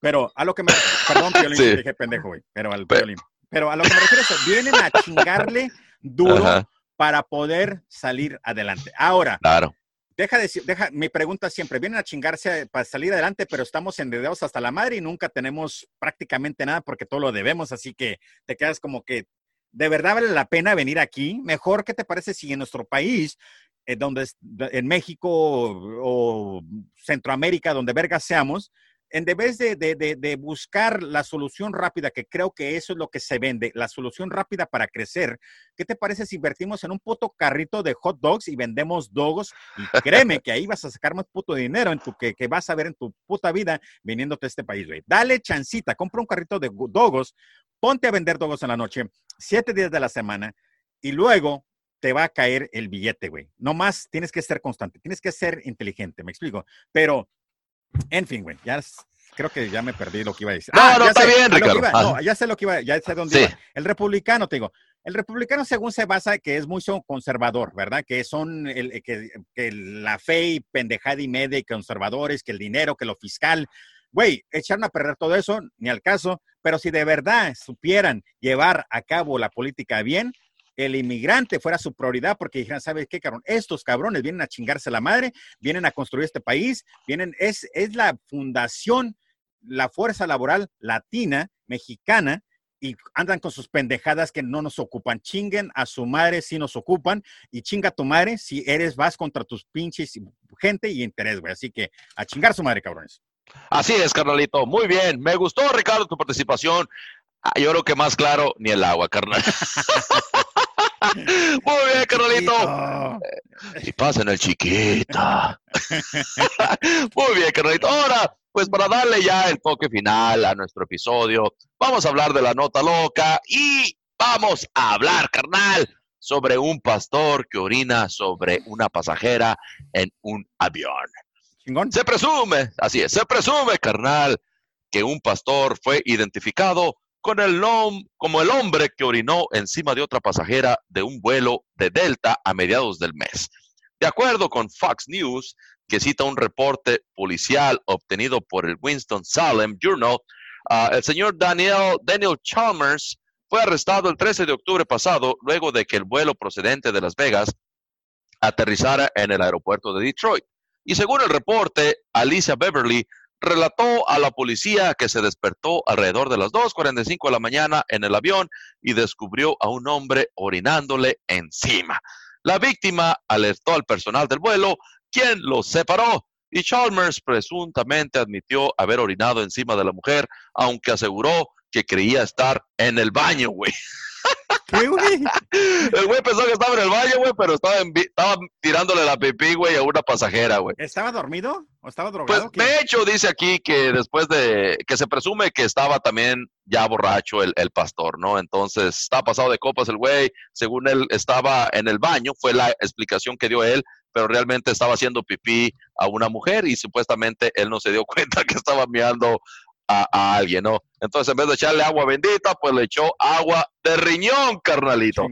Pero a lo que me, perdón, piolín, sí. dije pendejo, güey, pero al piolín. Pero a lo que me refiero es, vienen a chingarle duro para poder salir adelante. Ahora, claro. Deja de deja, mi pregunta siempre, vienen a chingarse para salir adelante, pero estamos endeudados hasta la madre y nunca tenemos prácticamente nada porque todo lo debemos, así que te quedas como que ¿De verdad vale la pena venir aquí? Mejor, ¿qué te parece si en nuestro país, eh, donde en México o, Centroamérica, donde verga seamos, en vez de, buscar la solución rápida, que creo que eso es lo que se vende, la solución rápida para crecer, ¿qué te parece si invertimos en un puto carrito de hot dogs y vendemos dogos? Y créeme que ahí vas a sacar más puto dinero en tu, que, que vas a ver en tu puta vida viniéndote a este país, güey. Dale chancita, compra un carrito de dogos, ponte a vender dogos en la noche, siete días de la semana, y luego te va a caer el billete, güey. No más tienes que ser constante, tienes que ser inteligente, me explico. Pero en fin, güey, ya creo que ya me perdí lo que iba a decir. No, ah, no, está bien, Ricardo. no, ya sé lo que iba, ya sé dónde iba. El republicano, te digo, el republicano según se basa que es muy conservador, ¿verdad? Que son el, que, que, la fe y pendejada y media y conservadores, que el dinero, que lo fiscal. Güey, echaron a perder todo eso, ni al caso, pero si de verdad supieran llevar a cabo la política bien, el inmigrante fuera su prioridad porque dijeran, ¿sabes qué, cabrón? Estos cabrones vienen a chingarse la madre, vienen a construir este país, vienen, es, es la fundación, la fuerza laboral latina, mexicana, y andan con sus pendejadas que no nos ocupan. Chinguen a su madre si nos ocupan y chinga a tu madre si eres, vas contra tus pinches gente y interés, güey. Así que a chingar a su madre, cabrones. Así es, carnalito. Muy bien. Me gustó, Ricardo, tu participación. Ah, yo creo que más claro ni el agua, carnal. Muy bien, carnalito. Y pasen el chiquita. Muy bien, carnalito. Ahora, pues para darle ya el toque final a nuestro episodio, vamos a hablar de la nota loca y vamos a hablar, carnal, sobre un pastor que orina sobre una pasajera en un avión. Se presume, así es, se presume, carnal, que un pastor fue identificado con el como el hombre que orinó encima de otra pasajera de un vuelo de Delta a mediados del mes. De acuerdo con Fox News, que cita un reporte policial obtenido por el Winston-Salem Journal, ah, el señor Daniel, Daniel Chalmers fue arrestado el 13 de octubre pasado luego de que el vuelo procedente de Las Vegas aterrizara en el aeropuerto de Detroit. Y según el reporte, Alicia Beverly relató a la policía que se despertó alrededor de las 2.45 de la mañana en el avión y descubrió a un hombre orinándole encima. La víctima alertó al personal del vuelo, quien lo separó, y Chalmers presuntamente admitió haber orinado encima de la mujer, aunque aseguró que creía estar en el baño, güey. ¿Qué, güey? El güey pensó que estaba en el baño, güey, pero estaba, estaba tirándole la pipí, güey, a una pasajera, güey. ¿Estaba dormido o estaba drogado? Pues, de hecho, dice aquí que después de, que se presume que estaba también ya borracho el, el pastor, ¿no? Entonces, estaba pasado de copas el güey, según él estaba en el baño, fue la explicación que dio él, pero realmente estaba haciendo pipí a una mujer y supuestamente él no se dio cuenta que estaba mirando a, alguien, ¿no? Entonces, en vez de echarle agua bendita, pues le echó agua de riñón, carnalito.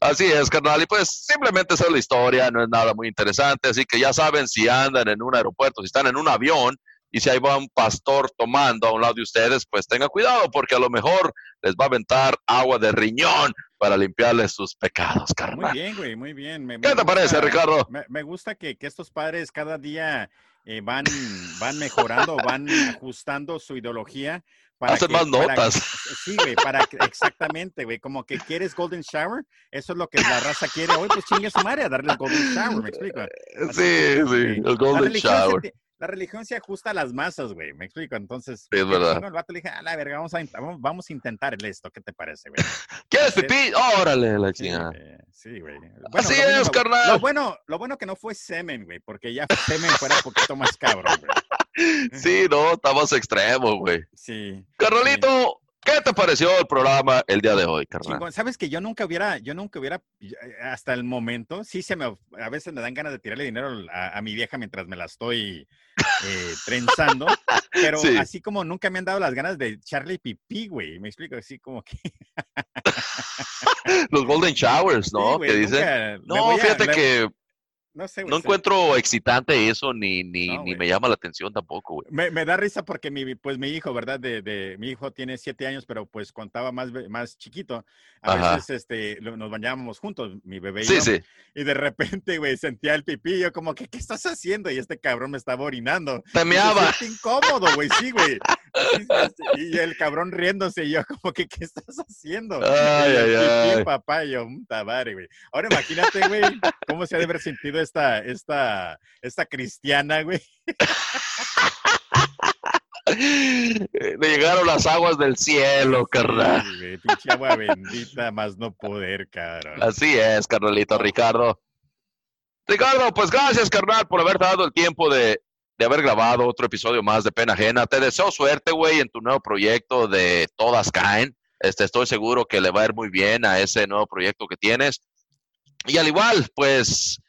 Así es, carnal. Y pues simplemente esa es la historia, no es nada muy interesante. Así que ya saben, si andan en un aeropuerto, si están en un avión y si ahí va un pastor tomando a un lado de ustedes, pues tengan cuidado porque a lo mejor les va a aventar agua de riñón para limpiarles sus pecados, carnal. Muy bien, güey, muy bien. ¿Qué te parece, Ricardo? Me, gusta que, que, estos padres cada día eh, van, van mejorando, van ajustando su ideología. Para Hacen más notas. sí, güey, para exactamente, güey, como que quieres Golden Shower, eso es lo que la raza quiere hoy, pues chingue su madre a darle el Golden Shower, me explico. sí, sí, el Golden Shower la religión se ajusta a las masas, güey. Me explico. Entonces, es verdad. el vato le dije, a la verga, vamos a, vamos a intentar esto. ¿Qué te parece, güey? ¿Quieres pipí? Órale, la chingada. Sí, güey. Bueno, Así es, carnal. Lo bueno, lo bueno que no fue semen, güey, porque ya semen fuera un poquito más cabrón, güey. Sí, no, estamos extremos, güey. Sí. Carnalito, ¿Qué te pareció el programa el día de hoy, carnal? Sabes que yo nunca hubiera, yo nunca hubiera, hasta el momento, sí se me, a veces me dan ganas de tirarle dinero a, mi vieja mientras me la estoy eh, trenzando, pero así como nunca me han dado las ganas de Charlie Pipí, güey, me explico, así como que... Los Golden Showers, ¿no? que dicen. No, fíjate que no sé, güey. No encuentro excitante eso, ni, ni, ni me llama la atención tampoco, güey. Me, me, da risa porque mi, pues mi hijo, ¿verdad? De, de, mi hijo tiene siete años, pero pues contaba más, más chiquito. A veces este, nos bañábamos juntos, mi bebé y sí, yo. Sí. Y de repente, güey, sentía el pipí. Yo como, ¿qué, ¿qué estás haciendo? Y este cabrón me estaba orinando. Te meaba. incómodo, güey, sí, güey. Y el cabrón riéndose. Y yo como, ¿qué, qué estás haciendo? Ay, ay, ay. papá. Y yo, madre, güey. Ahora imagínate, güey, cómo se ha de haber sentido esta, esta, esta cristiana, güey. Le llegaron las aguas del cielo, carnal. pinche agua bendita, más no poder, carnal. Así es, carnalito Ricardo. Ricardo, pues gracias, carnal, por haber dado el tiempo de, de haber grabado otro episodio más de Pena Ajena. Te deseo suerte, güey, en tu nuevo proyecto de Todas Caen. Este, estoy seguro que le va a ir muy bien a ese nuevo proyecto que tienes. Y al igual, pues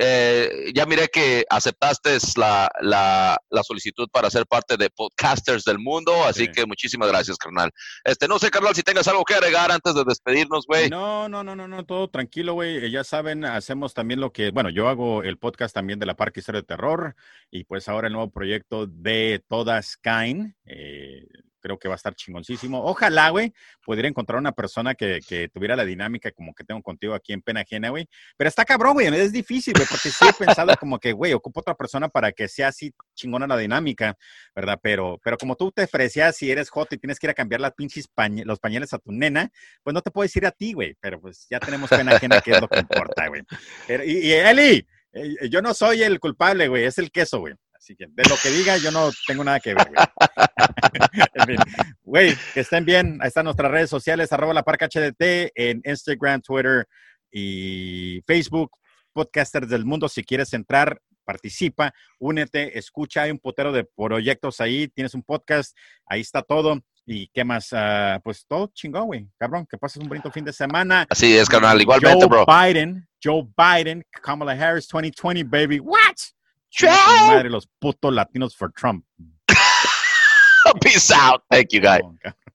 eh, ya miré que aceptaste la, la, la, solicitud para ser parte de Podcasters del Mundo, así que muchísimas gracias, carnal. Este, no sé, carnal, si tengas algo que agregar antes de despedirnos, güey. No, no, no, no, no, todo tranquilo, güey. Eh, ya saben, hacemos también lo que, bueno, yo hago el podcast también de la Parque Historia de Terror y pues ahora el nuevo proyecto de Todas Cain. Eh, creo que va a estar chingoncísimo. Ojalá, güey, pudiera encontrar una persona que, que, tuviera la dinámica como que tengo contigo aquí en Pena Ajena, güey. Pero está cabrón, güey, es difícil, güey, porque sí he pensado como que, güey, ocupo otra persona para que sea así chingona la dinámica, ¿verdad? Pero, pero como tú te ofrecías si eres hot y tienes que ir a cambiar las pinches los pañales a tu nena, pues no te puedo decir a ti, güey, pero pues ya tenemos Pena Ajena, que es lo que importa, güey. y, y Eli, eh, yo no soy el culpable, güey, es el queso, güey. De lo que diga, yo no tengo nada que ver, güey. güey, que estén bien. Ahí están nuestras redes sociales, arroba la parca HDT en Instagram, Twitter y Facebook. Podcasters del mundo, si quieres entrar, participa, únete, escucha, hay un potero de proyectos ahí, tienes un podcast, ahí está todo. ¿Y qué más? Uh, pues todo chingón, güey. Cabrón, que pases un bonito fin de semana. Así es, carnal. Igualmente, Joe bro. Biden, Joe Biden, Kamala Harris 2020, baby. What? Chao. Madre, los putos latinos for Trump. Peace out. Thank you, guys.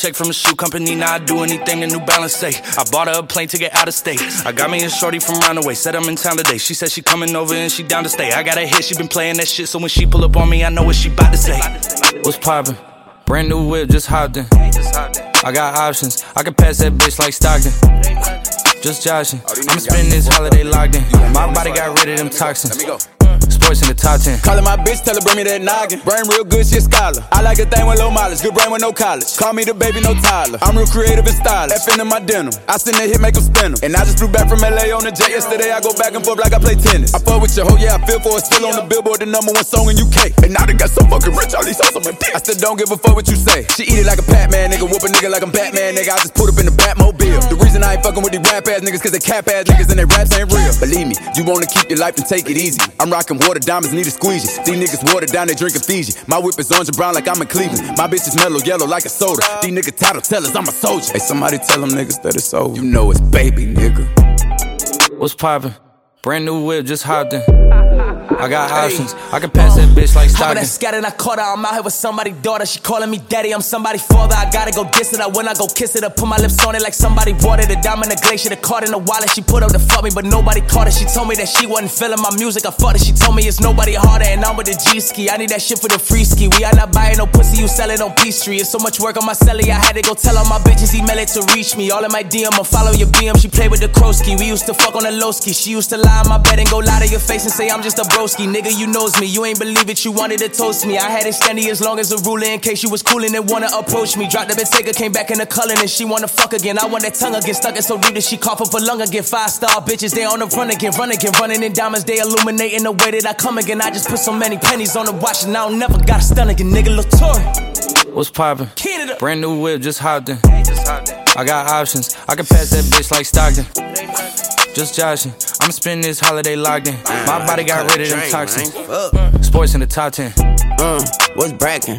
check from a shoe company, now I do anything the New Balance say. I bought her a plane to get out of state. I got me a shorty from Roundaway, said I'm in town today. She said she coming over and she down to stay. I got a hit, she been playing that shit, so when she pull up on me, I know what she bout to say. What's poppin'? Brand new whip, just hopped in. I got options, I can pass that bitch like Stockton. Just joshing, I'm spending this holiday locked in. My body got rid of them toxins sports in the top 10. Calling my bitch, tell her bring me that noggin. Brain real good, she a scholar. I like a thing with low mileage, good brain with no college. Call me the baby, no Tyler. I'm real creative and stylish. F in my denim. I send that hit, make them spin them. And I just flew back from LA on the jet yesterday. I go back and forth like I play tennis. I fuck with your hoe, yeah, I feel for it. Still on the billboard, the number one song in UK. And now they got so fucking rich, all these hoes on my dick. I still don't give a fuck what you say. She eat it like a Pac-Man, nigga. Whoop a nigga like I'm Batman, nigga. I just put up in the Batmobile. The reason I ain't fucking with these rap ass niggas, cause they cap ass niggas and they raps ain't real. Believe me, you wanna keep your life and take it easy. I'm rocking water diamonds, need a squeeze. These niggas water down, they drinking Fiji. My whip is orange and brown like I'm in Cleveland. My bitch is mellow yellow like a soda. These niggas title tellers, I'm a soldier. Hey, somebody tell them niggas that it's over. You know it's baby, nigga. What's poppin'? Brand new whip, just hopped in. I got options. I can pass that bitch like Stockton. that scattered, I caught her. I'm out here with somebody's daughter. She calling me daddy. I'm somebody's father. I gotta go diss it. I when I go kiss it. I put my lips on it like somebody watered it. Diamond the glacier. The card in the wallet. She put up to fuck me, but nobody caught it. She told me that she wasn't feeling my music. I fucked it. She told me it's nobody harder. And I'm with the G ski. I need that shit for the free ski. We are not buying no pussy. You sell it on P Street. It's so much work on my celly. I had to go tell all my bitches email it to reach me. All in my DM. I follow your BM. She played with the Krosky. We used to fuck on the low ski. She used to lie on my bed and go lie to your face and say I'm just a broski. Nigga, you knows me. You ain't believe it, you wanted to toast me. I had it standing as long as a ruler in case you was coolin' and wanna approach me. Dropped the Bentayga, came back in the cullin' and she wanna fuck again. I want that tongue again, stuck it so deep that she cough up a lung again. Five star bitches, they on the run again, run again, running in diamonds, they illuminating the way that I come again. I just put so many pennies on the watch and I don't never got a stun again, nigga. Latour. What's poppin'? Canada. Brand new whip, just hopped in. I got options, I can pass that bitch like Stockton. Just joshing. I'ma spend this holiday locked in. My body got rid of them toxins. Sports in the top 10. Uh, what's brackin'?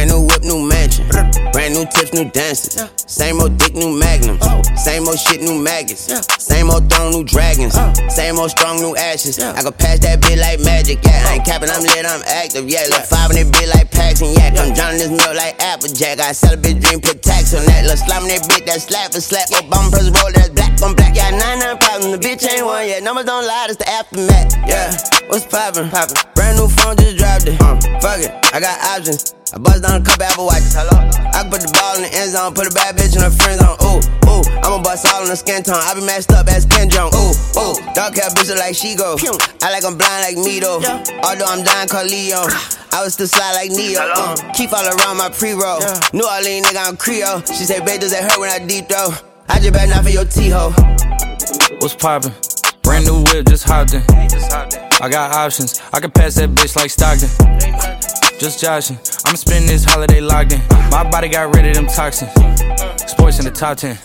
Brand new whip, new mansion. Brand new tips, new dances. Same old dick, new magnums. Same old shit, new maggots. Same old throne, new dragons. Same old strong, new ashes. I can pass that bit like magic. Yeah, I ain't capping, I'm lit, I'm active. Yeah, look five in that bit like packs and yak. I'm drowning this milk like Applejack. I sell a bitch dream, put tax on that. Look slime that bit, that slap for slap. Obama press roll, that's black on black. Yeah, nine nine problems. The bitch ain't one yet. Numbers don't lie, it's the aftermath. Yeah, what's poppin'? Poppin'. Brand new phone, just dropped it. Uh, fuck it, I got options. I bust down a couple Apple watches. Hello. I can put the ball in the end zone, put a bad bitch in her friend zone. Ooh, ooh. I'ma bust all in the skin tone. I be messed up as Ken Jong. Ooh, ooh. Dark hair bitch like she go. I like I'm blind like me though. Although I'm dying called Leo. I was still slide like Neo. Uh, keep all around my pre-roll. New Orleans nigga, I'm Creole. She say, babe, does it hurt when I deep throw? I just better not for your T-ho. What's poppin'? Brand new whip, just hopped in. I got options. I can pass that bitch like Stockton. Just joshing. I'ma spend this holiday locked in. My body got rid of them toxins. Sports in the top 10.